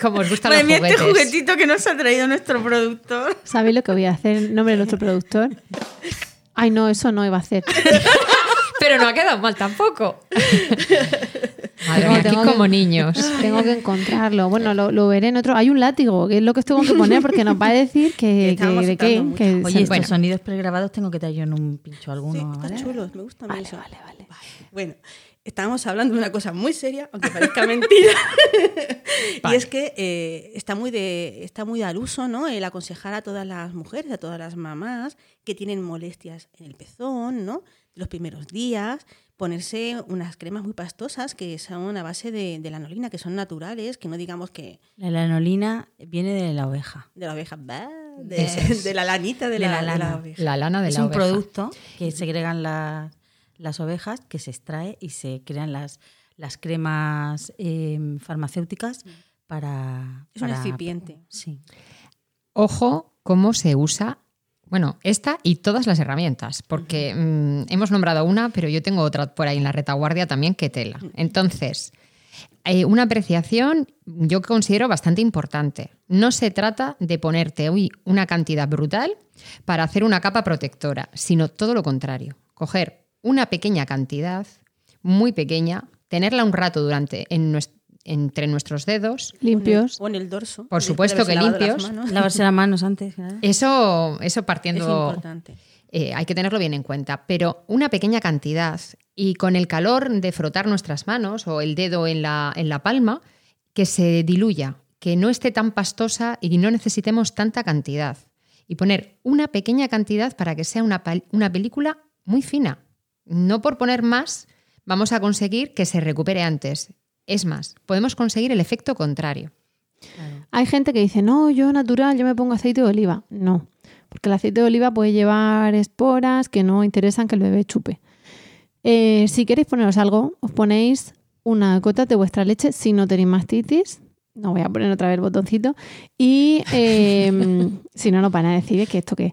Como os gustan los este juguetes. este juguetito que nos ha traído nuestro productor. ¿Sabéis lo que voy a hacer? Nombre de nuestro productor. Ay, no, eso no iba a hacer. Pero no ha quedado mal tampoco. Madre como niños. Tengo que encontrarlo. Bueno, lo, veré en otro. Hay un látigo, que es lo que tengo que poner porque nos va a decir que, de qué. Que Oye, estos sonidos pregrabados tengo que traer yo en un pincho alguno. Sí, chulos, me gusta vale, mucho. Vale, vale, Bueno, Estábamos hablando de una cosa muy seria, aunque parezca mentira. Vale. Y es que eh, está, muy de, está muy al uso, ¿no? El aconsejar a todas las mujeres, a todas las mamás que tienen molestias en el pezón, ¿no? Los primeros días, ponerse unas cremas muy pastosas que son a base de, de lanolina, que son naturales, que no digamos que La lanolina viene de la oveja. de la oveja, bah, de, es. la lanita de, De la, la de la lana. oveja. La lana de es la un oveja. producto que segregan la- las ovejas, que se extrae y se crean las, las cremas eh, farmacéuticas para... Es un excipiente. Sí. Ojo cómo se usa, bueno, esta y todas las herramientas, porque mm, hemos nombrado una, pero yo tengo otra por ahí en la retaguardia también que tela. Entonces, eh, una apreciación yo considero bastante importante. No se trata de ponerte uy, una cantidad brutal para hacer una capa protectora, sino todo lo contrario. Coger una pequeña cantidad, muy pequeña, tenerla un rato durante en nues- entre nuestros dedos, Limpios. O en el dorso. Por supuesto que las limpios. manos. Lavarse las manos antes. Eso, eso Es partiendo. importante. eh, hay que tenerlo bien en cuenta, pero una pequeña cantidad y con el calor de frotar nuestras manos o el dedo en la, en la palma, que se diluya, que no esté tan pastosa y no necesitemos tanta cantidad. Y poner una pequeña cantidad para que sea una, una película muy fina. No por poner más vamos a conseguir que se recupere antes. Es más, podemos conseguir el efecto contrario. Hay gente que dice, no, yo natural, yo me pongo aceite de oliva. No, porque el aceite de oliva puede llevar esporas que no interesan que el bebé chupe. Eh, si queréis poneros algo, os ponéis una gota de vuestra leche si no tenéis mastitis. No voy a poner otra vez el botoncito. Y eh, si no, no van a decir que esto qué.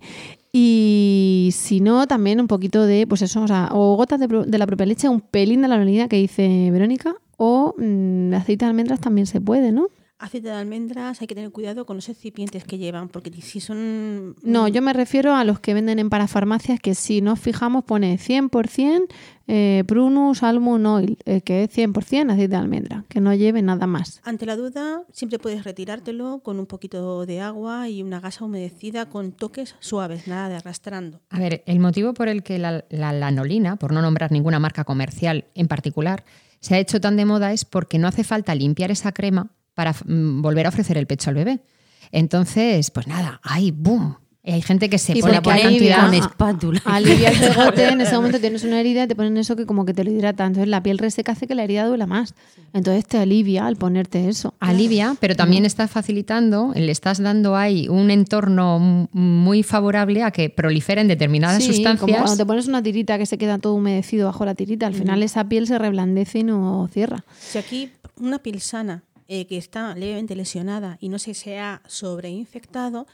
Y si no, también un poquito de, pues eso, o, sea, o gotas de, la propia leche, un pelín de la lanolina que dice Verónica, o mm, aceite de almendras también se puede, ¿no? Aceite de almendras, hay que tener cuidado con los excipientes que llevan, porque si son... No, yo me refiero a los que venden en parafarmacias que si nos fijamos pone 100% eh, Prunus Almond Oil, eh, que es 100% aceite de almendra, que no lleve nada más. Ante la duda, siempre puedes retirártelo con un poquito de agua y una gasa humedecida con toques suaves, nada de arrastrando. A ver, el motivo por el que la, la lanolina, por no nombrar ninguna marca comercial en particular, se ha hecho tan de moda es porque no hace falta limpiar esa crema para mm, volver a ofrecer el pecho al bebé. Entonces, pues nada, ¡ay, boom! Y hay gente que se pone ahí cantidad. Con espátula. Alivia el pegote, en ese momento tienes una herida y te ponen eso que como que te lo hidrata. Entonces la piel reseca hace que la herida duela más. Entonces te alivia al ponerte eso. Alivia, pero también estás facilitando, le estás dando ahí un entorno muy favorable a que proliferen determinadas Sí, como sustancias. cuando te pones una tirita que se queda todo humedecido bajo la tirita, al final esa piel se reblandece y no cierra. Si aquí una piel sana eh, que está levemente lesionada y no se, se ha sobreinfectado,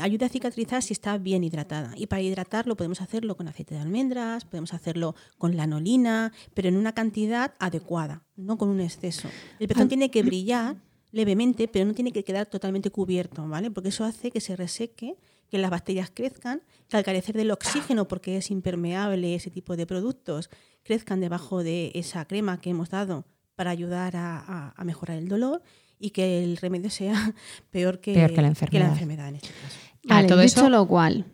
ayuda a cicatrizar si está bien hidratada. Y para hidratarlo podemos hacerlo con aceite de almendras, podemos hacerlo con lanolina, pero en una cantidad adecuada, no con un exceso. El pezón tiene que brillar levemente, pero no tiene que quedar totalmente cubierto, ¿vale? Porque eso hace que se reseque, que las bacterias crezcan, que al carecer del oxígeno, porque es impermeable ese tipo de productos, crezcan debajo de esa crema que hemos dado para ayudar a, a- a mejorar el dolor y que el remedio sea peor que, Peor que la enfermedad. enfermedad en este caso. Vale, todo dicho eso- lo cual,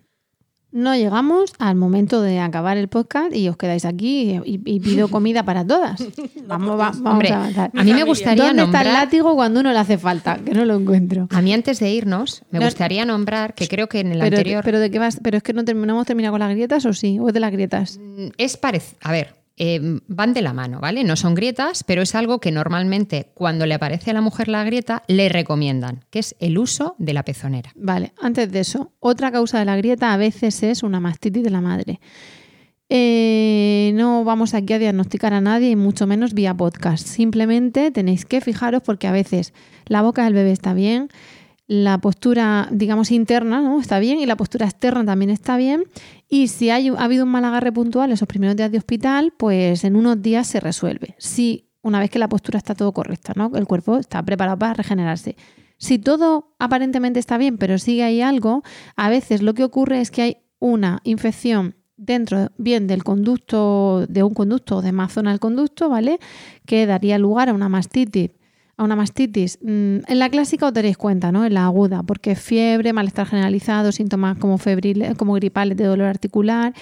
no llegamos al momento de acabar el podcast y os quedáis aquí y, y pido comida para todas. Vamos, va- vamos Hombre, a avanzar. a mí me gustaría ¿Dónde está el nombrar- látigo cuando uno le hace falta? Que no lo encuentro. A mí antes de irnos, me No- gustaría nombrar que creo que en el Pero, anterior pero de qué vas, pero es que no, term- no hemos terminado con las grietas o sí, o es de las grietas. Mm, es parecido. A ver, eh, van de la mano, ¿vale? No son grietas, pero es algo que normalmente cuando le aparece a la mujer la grieta le recomiendan, que es el uso de la pezonera. Vale, antes de eso, otra causa de la grieta a veces es una mastitis de la madre. Eh, no vamos aquí a diagnosticar a nadie y mucho menos vía podcast. Simplemente tenéis que fijaros porque a veces la boca del bebé está bien, la postura, digamos, interna ¿no? está bien y la postura externa también está bien. Y si hay, ha habido un mal agarre puntual esos primeros días de hospital, pues en unos días se resuelve. Si una vez que la postura está todo correcta, ¿no? el cuerpo está preparado para regenerarse. Si todo aparentemente está bien, pero sigue ahí algo, a veces lo que ocurre es que hay una infección dentro bien del conducto, de un conducto o de más zona del conducto, ¿vale? Que daría lugar a una mastitis. A una mastitis. Mm, En la clásica os daréis cuenta, ¿no? En la aguda, porque fiebre, malestar generalizado, síntomas como febriles, como gripales de dolor articular.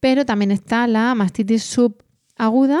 Pero también está la mastitis subaguda,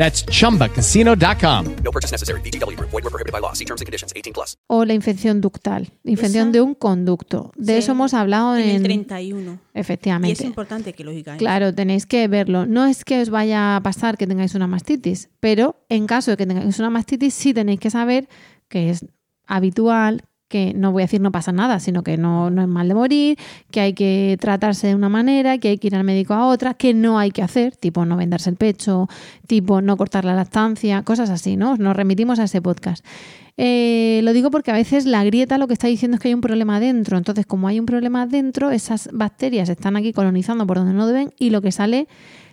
That's chumbacasino.com. No purchase necessary. VGW Group. Void were prohibited by law. See terms and conditions. 18 plus. O la infección ductal, infección Esa- de un conducto. De Sí, eso hemos hablado en, en el 31. Y Efectivamente. es importante que lo digáis. Claro, tenéis que verlo. No es que os vaya a pasar que tengáis una mastitis, pero en caso de que tengáis una mastitis, sí tenéis que saber que es habitual, que no voy a decir no pasa nada, sino que no, no es mal de morir, que hay que tratarse de una manera, que hay que ir al médico a otra, que no hay que hacer, tipo no vendarse el pecho, tipo no cortar la lactancia, cosas así, ¿no? Nos remitimos a ese podcast. Eh, lo digo porque a veces la grieta lo que está diciendo es que hay un problema dentro. Entonces, como hay un problema dentro, esas bacterias están aquí colonizando por donde no deben y lo que sale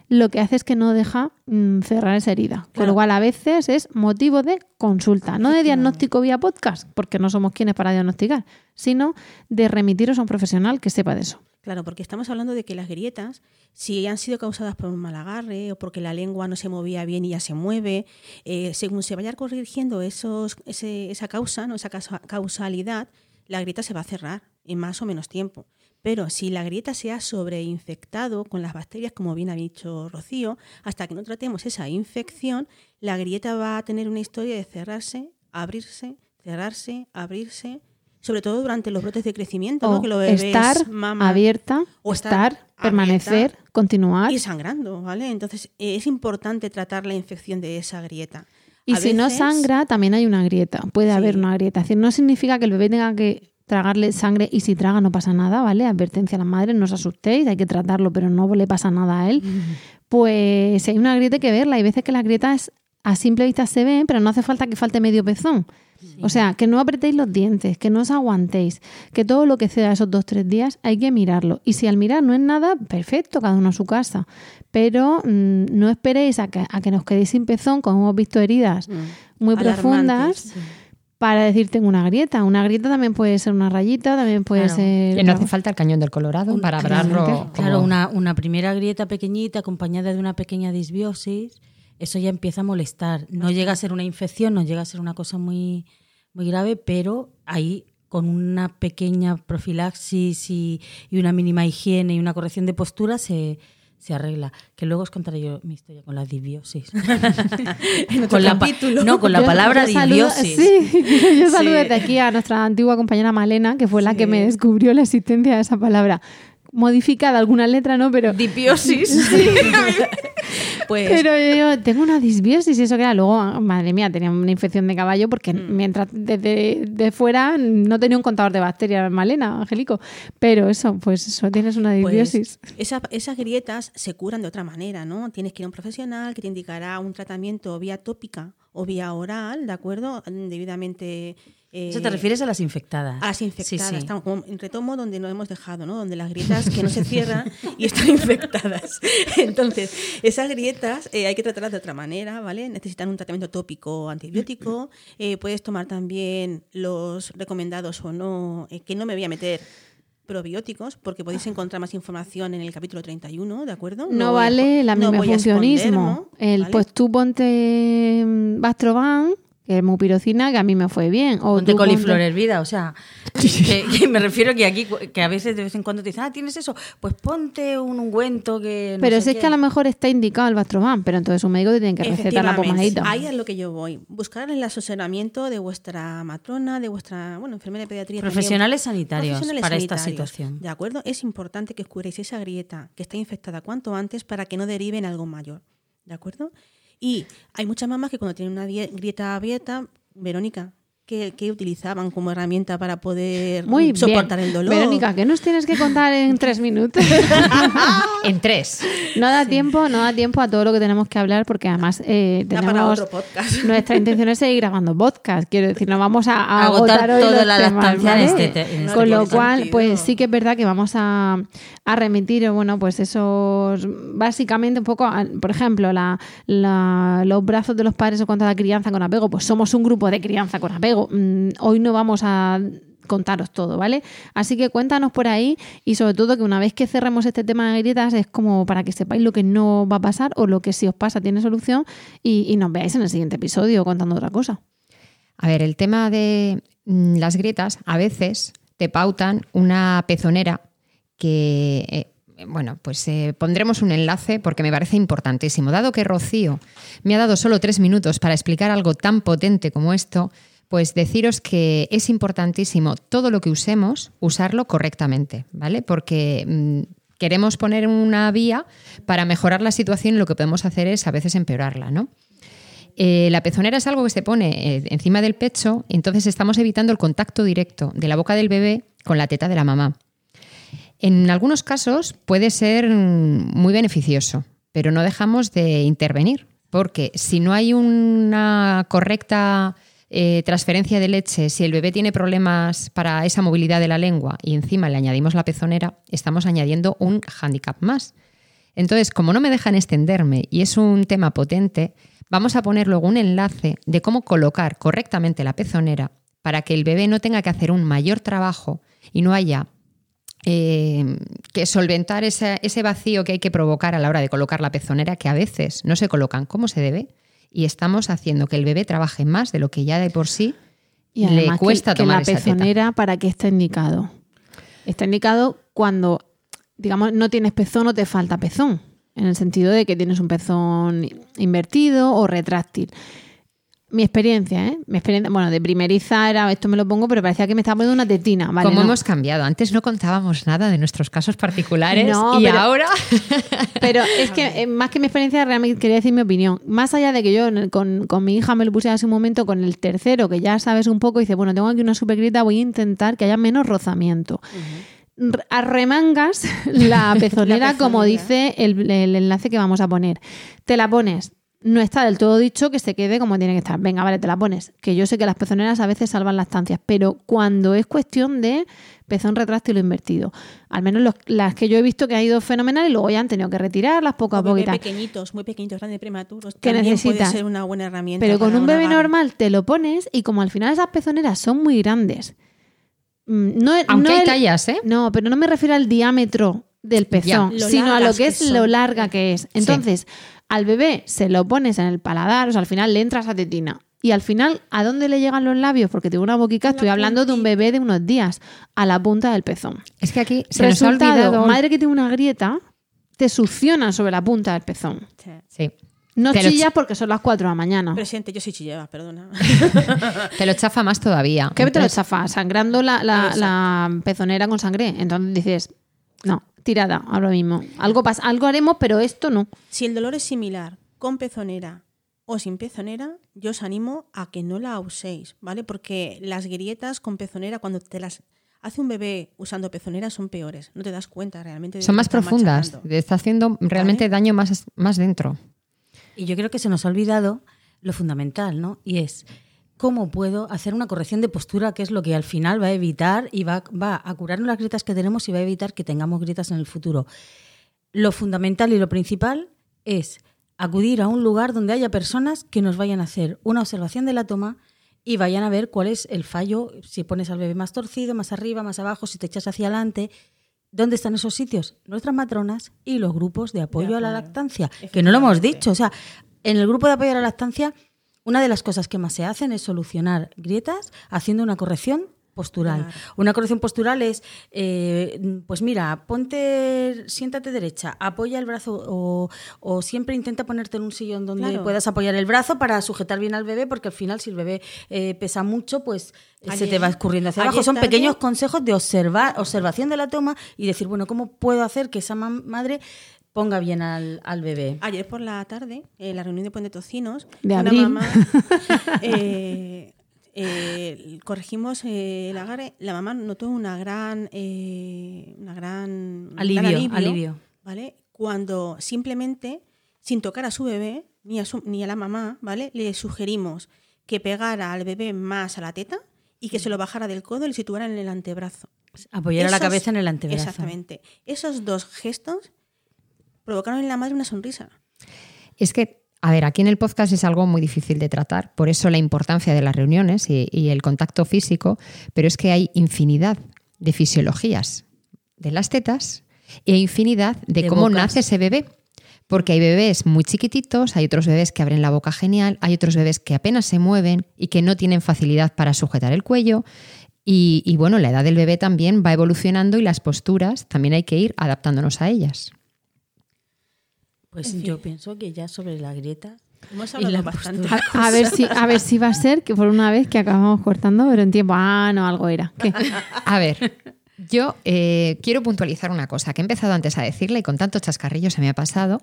lo que hace es que no deja mm, cerrar esa herida. Con Claro. lo cual, a veces es motivo de consulta, no de diagnóstico vía podcast, porque no somos quienes para diagnosticar, sino de remitiros a un profesional que sepa de eso. Claro, porque estamos hablando de que las grietas, si han sido causadas por un mal agarre o porque la lengua no se movía bien y ya se mueve, eh, según se vaya corrigiendo esos, ese- esa causa, ¿no? esa causa- causalidad, la grieta se va a cerrar en más o menos tiempo. Pero si la grieta se ha sobreinfectado con las bacterias, como bien ha dicho Rocío, hasta que no tratemos esa infección, la grieta va a tener una historia de cerrarse, abrirse, cerrarse, abrirse, sobre todo durante los brotes de crecimiento, ¿no? Que los bebés estar maman abierta, o estar, permanecer, abierta continuar. y sangrando, ¿vale? Entonces eh, es importante tratar la infección de esa grieta. Y A si no sangra, también hay una grieta. Puede haber una grieta. Es decir, no significa que el bebé tenga que tragarle sangre y si traga no pasa nada, ¿vale? Advertencia a las madres, no os asustéis, hay que tratarlo, pero no le pasa nada a él. Pues si hay una grieta hay que verla. Hay veces que las grietas a simple vista se ven, pero no hace falta que falte medio pezón. O sea, que no apretéis los dientes, que no os aguantéis, que todo lo que ceda esos dos tres días hay que mirarlo. Y si al mirar no es nada, perfecto, cada uno a su casa. Pero mm, no esperéis a que, a que nos quedéis sin pezón, como hemos visto heridas muy Mm. Alarmantes, profundas, sí. Para decir tengo una grieta. Una grieta también puede ser una rayita, también puede Claro. ser... Que no hace falta el cañón del Colorado para hablarlo. Claro, una, una primera grieta pequeñita acompañada de una pequeña disbiosis, eso ya empieza a molestar. No llega a ser una infección, no llega a ser una cosa muy, muy grave, pero ahí con una pequeña profilaxis y, y una mínima higiene y una corrección de postura se, se arregla. Que luego os contaré yo mi historia con la disbiosis. con la pa- no, con la Yo- palabra yo saludo- disbiosis. Sí, yo saludo Sí. desde aquí a nuestra antigua compañera Malena, que fue la que me descubrió la existencia de esa palabra. Modificada alguna letra, ¿no? Pero. Dipiosis. pues Pero yo tengo una disbiosis y eso que era luego, madre mía, tenía una infección de caballo porque Mm. mientras desde de fuera no tenía un contador de bacterias, Malena, Angélico. Pero eso, pues eso, tienes una Pues, disbiosis. esa- esas grietas se curan de otra manera, ¿no? Tienes que ir a un profesional que te indicará un tratamiento vía tópica o vía oral, ¿de acuerdo? Debidamente. Eh, ¿Eso te refieres a las infectadas? a las infectadas, Sí, sí. estamos como en retomo donde nos hemos dejado, ¿no? Donde las grietas que no se cierran y están infectadas. Entonces, esas grietas eh, hay que tratarlas de otra manera, ¿vale? Necesitan un tratamiento tópico antibiótico. eh, puedes tomar también los recomendados o no, eh, que no me voy a meter probióticos, porque podéis encontrar más información en el capítulo 31, ¿de acuerdo? No, vale el no funcionismo. El, ¿vale? Pues tú ponte mm, Bastroban, que es mupirocina, que a mí me fue bien. O Ponte tú coliflor ponte- hervida, o sea, que, que me refiero que aquí, que a veces de vez en cuando te dicen, ah, ¿tienes eso? Pues ponte un ungüento que no Pero sé si es qué. que a lo mejor está indicado el Bastroban, pero entonces un médico te tiene que recetar la pomadita. Ahí es lo que yo voy. Buscar el asesoramiento de vuestra matrona, de vuestra bueno, enfermera de pediatría. también. Profesionales sanitarios Profesionales para esta situación. ¿De acuerdo? Es importante que os curéis esa grieta que está infectada cuanto antes para que no derive en algo mayor. ¿De acuerdo? Y hay muchas mamás que cuando tienen una grieta abierta, Verónica, ¿qué, qué utilizaban como herramienta para poder Muy soportar bien. el dolor? Verónica, ¿qué nos tienes que contar en tres minutos? en tres. No da tiempo, no da tiempo a todo lo que tenemos que hablar porque además eh, Da para tenemos otro podcast. nuestra intención es seguir grabando podcast. Quiero decir, no vamos a, a Agotar agotar toda la temas, lactancia en ¿vale? este te- en este Con lo cual, Sentido. pues sí que es verdad que vamos a, a remitir, bueno, pues esos, básicamente un poco, a- por ejemplo, la, la- los brazos de los padres o cuanto a la crianza con apego, pues somos un grupo de crianza con apego. Mm, hoy no vamos a contaros todo, ¿vale? Así que cuéntanos por ahí y sobre todo que una vez que cerremos este tema de grietas es como para que sepáis lo que no va a pasar o lo que si os pasa tiene solución y, y nos veáis en el siguiente episodio contando otra cosa. A ver, el tema de mm, las grietas a veces te pautan una pezonera que, eh, bueno, pues eh, pondremos un enlace porque me parece importantísimo. Dado que Rocío me ha dado solo tres minutos para explicar algo tan potente como esto, pues deciros que es importantísimo todo lo que usemos, usarlo correctamente, ¿vale? Porque mm, queremos poner una vía para mejorar la situación lo que podemos hacer es a veces empeorarla, ¿no? Eh, la pezonera es algo que se pone eh, encima del pecho, entonces estamos evitando el contacto directo de la boca del bebé con la teta de la mamá. En algunos casos puede ser mm, muy beneficioso, pero no dejamos de intervenir, porque si no hay una correcta eh, transferencia de leche, si el bebé tiene problemas para esa movilidad de la lengua y encima le añadimos la pezonera, estamos añadiendo un hándicap más. Entonces, como no me dejan extenderme y es un tema potente, vamos a poner luego un enlace de cómo colocar correctamente la pezonera para que el bebé no tenga que hacer un mayor trabajo y no haya eh, que solventar ese, ese vacío que hay que provocar a la hora de colocar la pezonera, que a veces no se colocan como se debe y estamos haciendo que el bebé trabaje más de lo que ya de por sí Y le cuesta que, que tomar la esa teta. ¿para qué está indicado? Está indicado cuando, digamos, no tienes pezón o te falta pezón, en el sentido de que tienes un pezón invertido o retráctil. Mi experiencia, ¿eh? Mi experiencia, bueno, de primeriza era, esto me lo pongo, pero parecía que me estaba poniendo una tetina, ¿vale? Como no. hemos cambiado. Antes no contábamos nada de nuestros casos particulares No, y pero- ahora Pero es que eh, más que mi experiencia, realmente quería decir mi opinión. Más allá de que yo con, con mi hija me lo puse hace un momento, con el tercero, que ya sabes un poco, dice, bueno, tengo aquí una super grieta, voy a intentar que haya menos rozamiento. Arremangas la pezonera, La como pezonera. dice el, el enlace que vamos a poner. Te la pones. No está del todo dicho que se quede como tiene que estar. Venga, vale, te la pones. Que yo sé que las pezoneras a veces salvan las estancias, pero cuando es cuestión de pezón retráctil o invertido, al menos los- las que yo he visto que ha ido fenomenal y luego ya han tenido que retirarlas poco a poco pequeñitos, muy pequeñitos, grandes prematuros. Que necesitas. puede ser una buena herramienta. Pero con un bebé normal te lo pones y como al final esas pezoneras son muy grandes, mm, no, Aunque no hay el- tallas, ¿eh? No, pero no me refiero al diámetro del pezón, sino a lo que que es son. lo larga que es. Entonces, al bebé se lo pones en el paladar, o sea, al final le entras a tetina. Y al final, ¿a dónde le llegan los labios? Porque tengo una boquica, estoy hablando de un bebé de unos días, a la punta del pezón. es que aquí se nos ha Resultado, olvidado. madre que tiene una grieta, te succionan sobre la punta del pezón. Sí. Sí. No Te lo chillas porque son las 4 de la mañana. Presente, yo sí chillaba, perdona. Te lo chafa más todavía. ¿Qué te lo chafa? Sangrando la, la- la pezonera con sangre. Entonces dices, no, tirada, ahora mismo. Algo, pasa, algo haremos, pero esto no. Si el dolor es similar con pezonera o sin pezonera, yo os animo a que no la uséis, ¿vale? Porque las grietas con pezonera, cuando te las hace un bebé usando pezonera, son peores. No te das cuenta realmente. de Son más profundas. machacando. Te está haciendo realmente daño más, más dentro. Y yo creo que se nos ha olvidado lo fundamental, ¿no? Y es cómo puedo hacer una corrección de postura, que es lo que al final va a evitar y va, va a curarnos las grietas que tenemos y va a evitar que tengamos grietas en el futuro. Lo fundamental y lo principal es acudir a un lugar donde haya personas que nos vayan a hacer una observación de la toma y vayan a ver cuál es el fallo, si pones al bebé más torcido, más arriba, más abajo, si te echas hacia adelante. ¿Dónde están esos sitios? Nuestras matronas y los grupos de apoyo a la lactancia, que no lo hemos dicho. O sea, en el grupo de apoyo a la lactancia, una de las cosas que más se hacen es solucionar grietas haciendo una corrección postural. Claro. Una corrección postural es, eh, pues mira, ponte, siéntate derecha, apoya el brazo o, o siempre intenta ponerte en un sillón donde Claro. puedas apoyar el brazo para sujetar bien al bebé, porque al final si el bebé eh, pesa mucho, pues eh, se te va escurriendo hacia abajo. Son pequeños consejos de observar, observación de la toma y decir, bueno, ¿cómo puedo hacer que esa madre ponga bien al, al bebé? Ayer por la tarde, en la reunión de Puente Tocinos, De una abril. mamá eh, eh, corregimos eh, el agarre. La mamá notó una gran, eh, una gran Alivio, alivio. ¿vale? Cuando simplemente, sin tocar a su bebé ni a, su- ni a la mamá, ¿vale? Le sugerimos que pegara al bebé más a la teta y que se lo bajara del codo y lo situara en el antebrazo. Apoyar a la cabeza en el antebrazo. Exactamente. Esos dos gestos provocaron en la madre una sonrisa. Es que A ver, aquí en el podcast es algo muy difícil de tratar, por eso la importancia de las reuniones y, y el contacto físico, pero es que hay infinidad de fisiologías de las tetas e infinidad de, De cómo bocas. nace ese bebé. Porque hay bebés muy chiquititos, hay otros bebés que abren la boca genial, hay otros bebés que apenas se mueven y que no tienen facilidad para sujetar el cuello. Y, y bueno, la edad del bebé también va evolucionando y las posturas también hay que ir adaptándonos a ellas. Pues En fin. yo pienso que ya sobre la grieta. Hemos hablado la bastante. postura. A, a ver si, a ver si va a ser que por una vez que acabamos cortando, pero en tiempo. Ah, no, algo era. ¿Qué? A ver, yo eh, quiero puntualizar una cosa que he empezado antes a decirle y con tanto chascarrillo se me ha pasado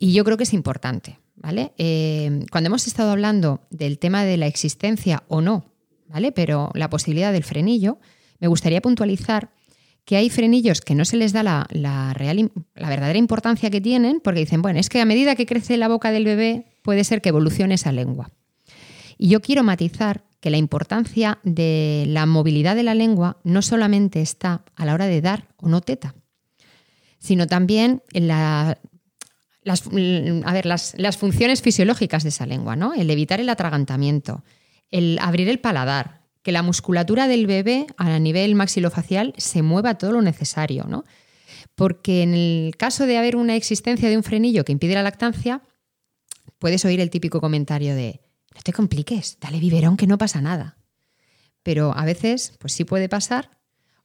y yo creo que es importante, ¿vale? Eh, cuando hemos estado hablando del tema de la existencia o no, ¿vale? Pero la posibilidad del frenillo, me gustaría puntualizar que hay frenillos que no se les da la, la real, la verdadera importancia que tienen porque dicen, bueno, es que a medida que crece la boca del bebé puede ser que evolucione esa lengua. Y yo quiero matizar que la importancia de la movilidad de la lengua no solamente está a la hora de dar o no teta, sino también en la- las, a ver, las, las funciones fisiológicas de esa lengua, ¿no? El evitar el atragantamiento, el abrir el paladar, que la musculatura del bebé a nivel maxilofacial se mueva todo lo necesario, ¿no? Porque en el caso de haber una existencia de un frenillo que impide la lactancia, puedes oír el típico comentario de no te compliques, dale biberón que no pasa nada. Pero a veces, pues sí puede pasar,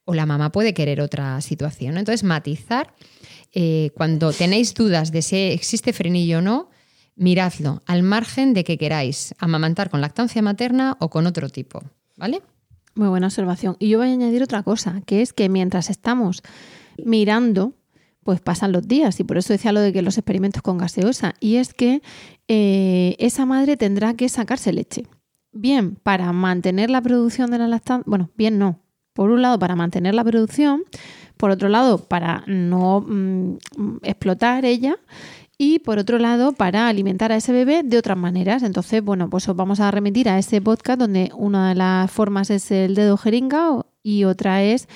o la mamá puede querer otra situación. Entonces, matizar, eh, cuando tenéis dudas de si existe frenillo o no, miradlo, al margen de que queráis amamantar con lactancia materna o con otro tipo. ¿Vale? Muy buena observación. Y yo voy a añadir otra cosa, que es que mientras estamos mirando, pues pasan los días. Y por eso decía lo de que los experimentos con gaseosa. Y es que eh, esa madre tendrá que sacarse leche. Bien, para mantener la producción de la lactancia. Bueno, bien no. Por un lado, para mantener la producción. Por otro lado, para no mm, explotar ella. Y por otro lado, para alimentar a ese bebé de otras maneras. Entonces, bueno, pues os vamos a remitir a ese podcast donde una de las formas es el dedo jeringa y otra es,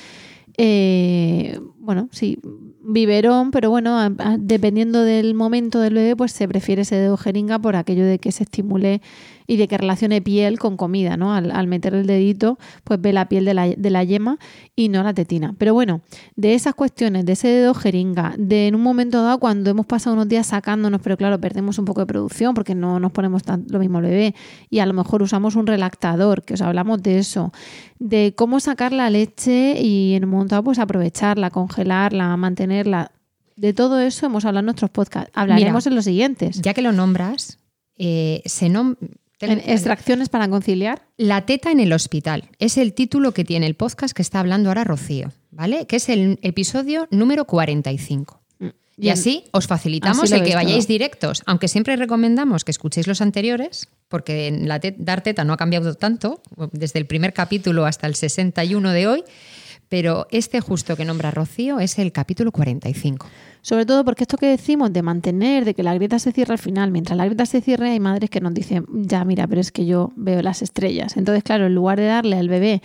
eh, bueno, sí, biberón, pero bueno, dependiendo del momento del bebé, pues se prefiere ese dedo jeringa por aquello de que se estimule y de que relacione piel con comida, ¿no? Al, meter el dedito, pues ve la piel de la, de la yema y no la tetina. Pero bueno, de esas cuestiones, de ese dedo jeringa, de en un momento dado cuando hemos pasado unos días sacándonos, pero claro, perdemos un poco de producción porque no nos ponemos tan, lo mismo al bebé y a lo mejor usamos un relactador, que os hablamos de eso, de cómo sacar la leche y en un momento dado pues aprovecharla, congelarla, mantenerla. De todo eso hemos hablado en nuestros podcasts. Hablaremos Mira, en los siguientes. Ya que lo nombras, eh, se nom- En extracciones para conciliar. La teta en el hospital. Es el título que tiene el podcast que está hablando ahora Rocío, ¿vale? Que es el episodio número 45. Y, Y en- así os facilitamos así el que vayáis todo. directos, aunque siempre recomendamos que escuchéis los anteriores, porque en la te- dar teta no ha cambiado tanto, desde el primer capítulo hasta el 61 de hoy, pero este justo que nombra Rocío es el capítulo 45. Sobre todo porque esto que decimos de mantener, de que la grieta se cierre al final, mientras la grieta se cierre, hay madres que nos dicen, ya mira, pero es que yo veo las estrellas. Entonces, claro, en lugar de darle al bebé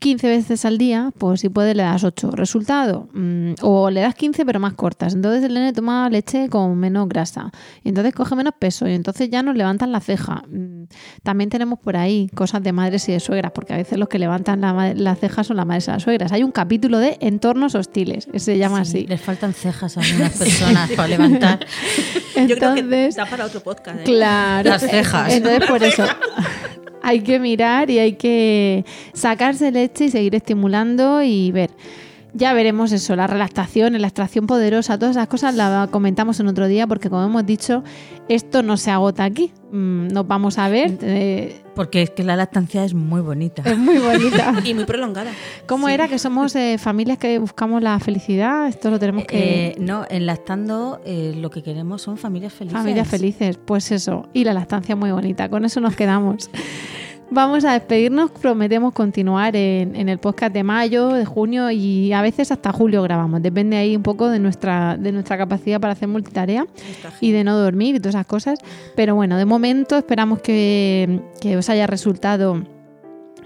15 veces al día, pues si puedes le das 8. Resultado, mm, o le das 15 pero más cortas. Entonces el nene toma leche con menos grasa. Y entonces coge menos peso y entonces ya nos levantan la ceja. Mm, También tenemos por ahí cosas de madres y de suegras, porque a veces los que levantan la, la ceja son las madres y las suegras. Hay un capítulo de entornos hostiles, que se llama Sí, así. Les faltan cejas a algunas personas para levantar. Yo creo que Entonces, da para otro podcast. ¿eh? Claro. Las cejas. Entonces, por eso hay que mirar y hay que sacarse leche y seguir estimulando y ver. Ya veremos eso, la relactación, la extracción poderosa, todas esas cosas las comentamos en otro día porque como hemos dicho, esto no se agota aquí. Mm, Nos vamos a ver. eh, Porque es que la lactancia es muy bonita. es muy bonita. Y muy prolongada. ¿Cómo era que somos eh, familias que buscamos la felicidad? Esto lo tenemos que... Eh, no, en lactando eh, lo que queremos son familias felices. Familias felices, pues eso. Y la lactancia muy bonita. Con eso nos quedamos. Vamos a despedirnos. Prometemos continuar en, en el podcast de mayo, de junio y a veces hasta julio grabamos. Depende ahí un poco de nuestra, de nuestra capacidad para hacer multitarea y de no dormir y todas esas cosas. Pero bueno, de momento esperamos que, que os haya resultado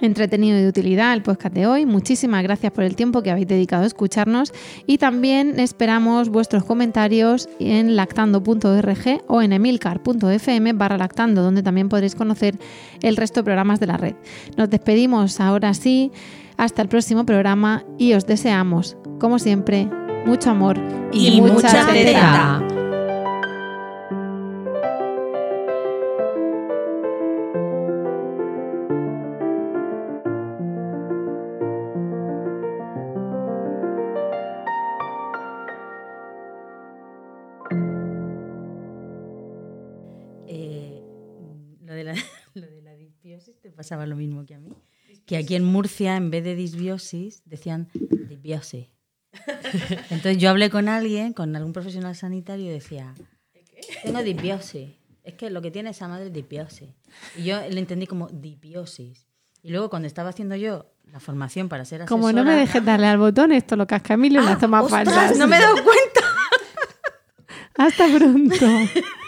entretenido y de utilidad el podcast de hoy. Muchísimas gracias por el tiempo que habéis dedicado a escucharnos y también esperamos vuestros comentarios en lactando.org o en emilcar.fm barra lactando, donde también podréis conocer el resto de programas de la red. Nos despedimos ahora sí, hasta el próximo programa y os deseamos, como siempre, mucho amor y, mucha teta. Eh, pasaba lo mismo que a mí. Que aquí en Murcia, en vez de disbiosis, decían disbiosis. Entonces yo hablé con alguien, con algún profesional sanitario, y decía, tengo disbiosis. Es que lo que tiene esa madre es disbiosis. Y yo le entendí como dipiosis. Y luego cuando estaba haciendo yo la formación para ser asesora... Como no me dejes darle al botón, esto lo casca Emilio y las tomas ¡Ostras! falsas. No me he dado cuenta. Hasta pronto.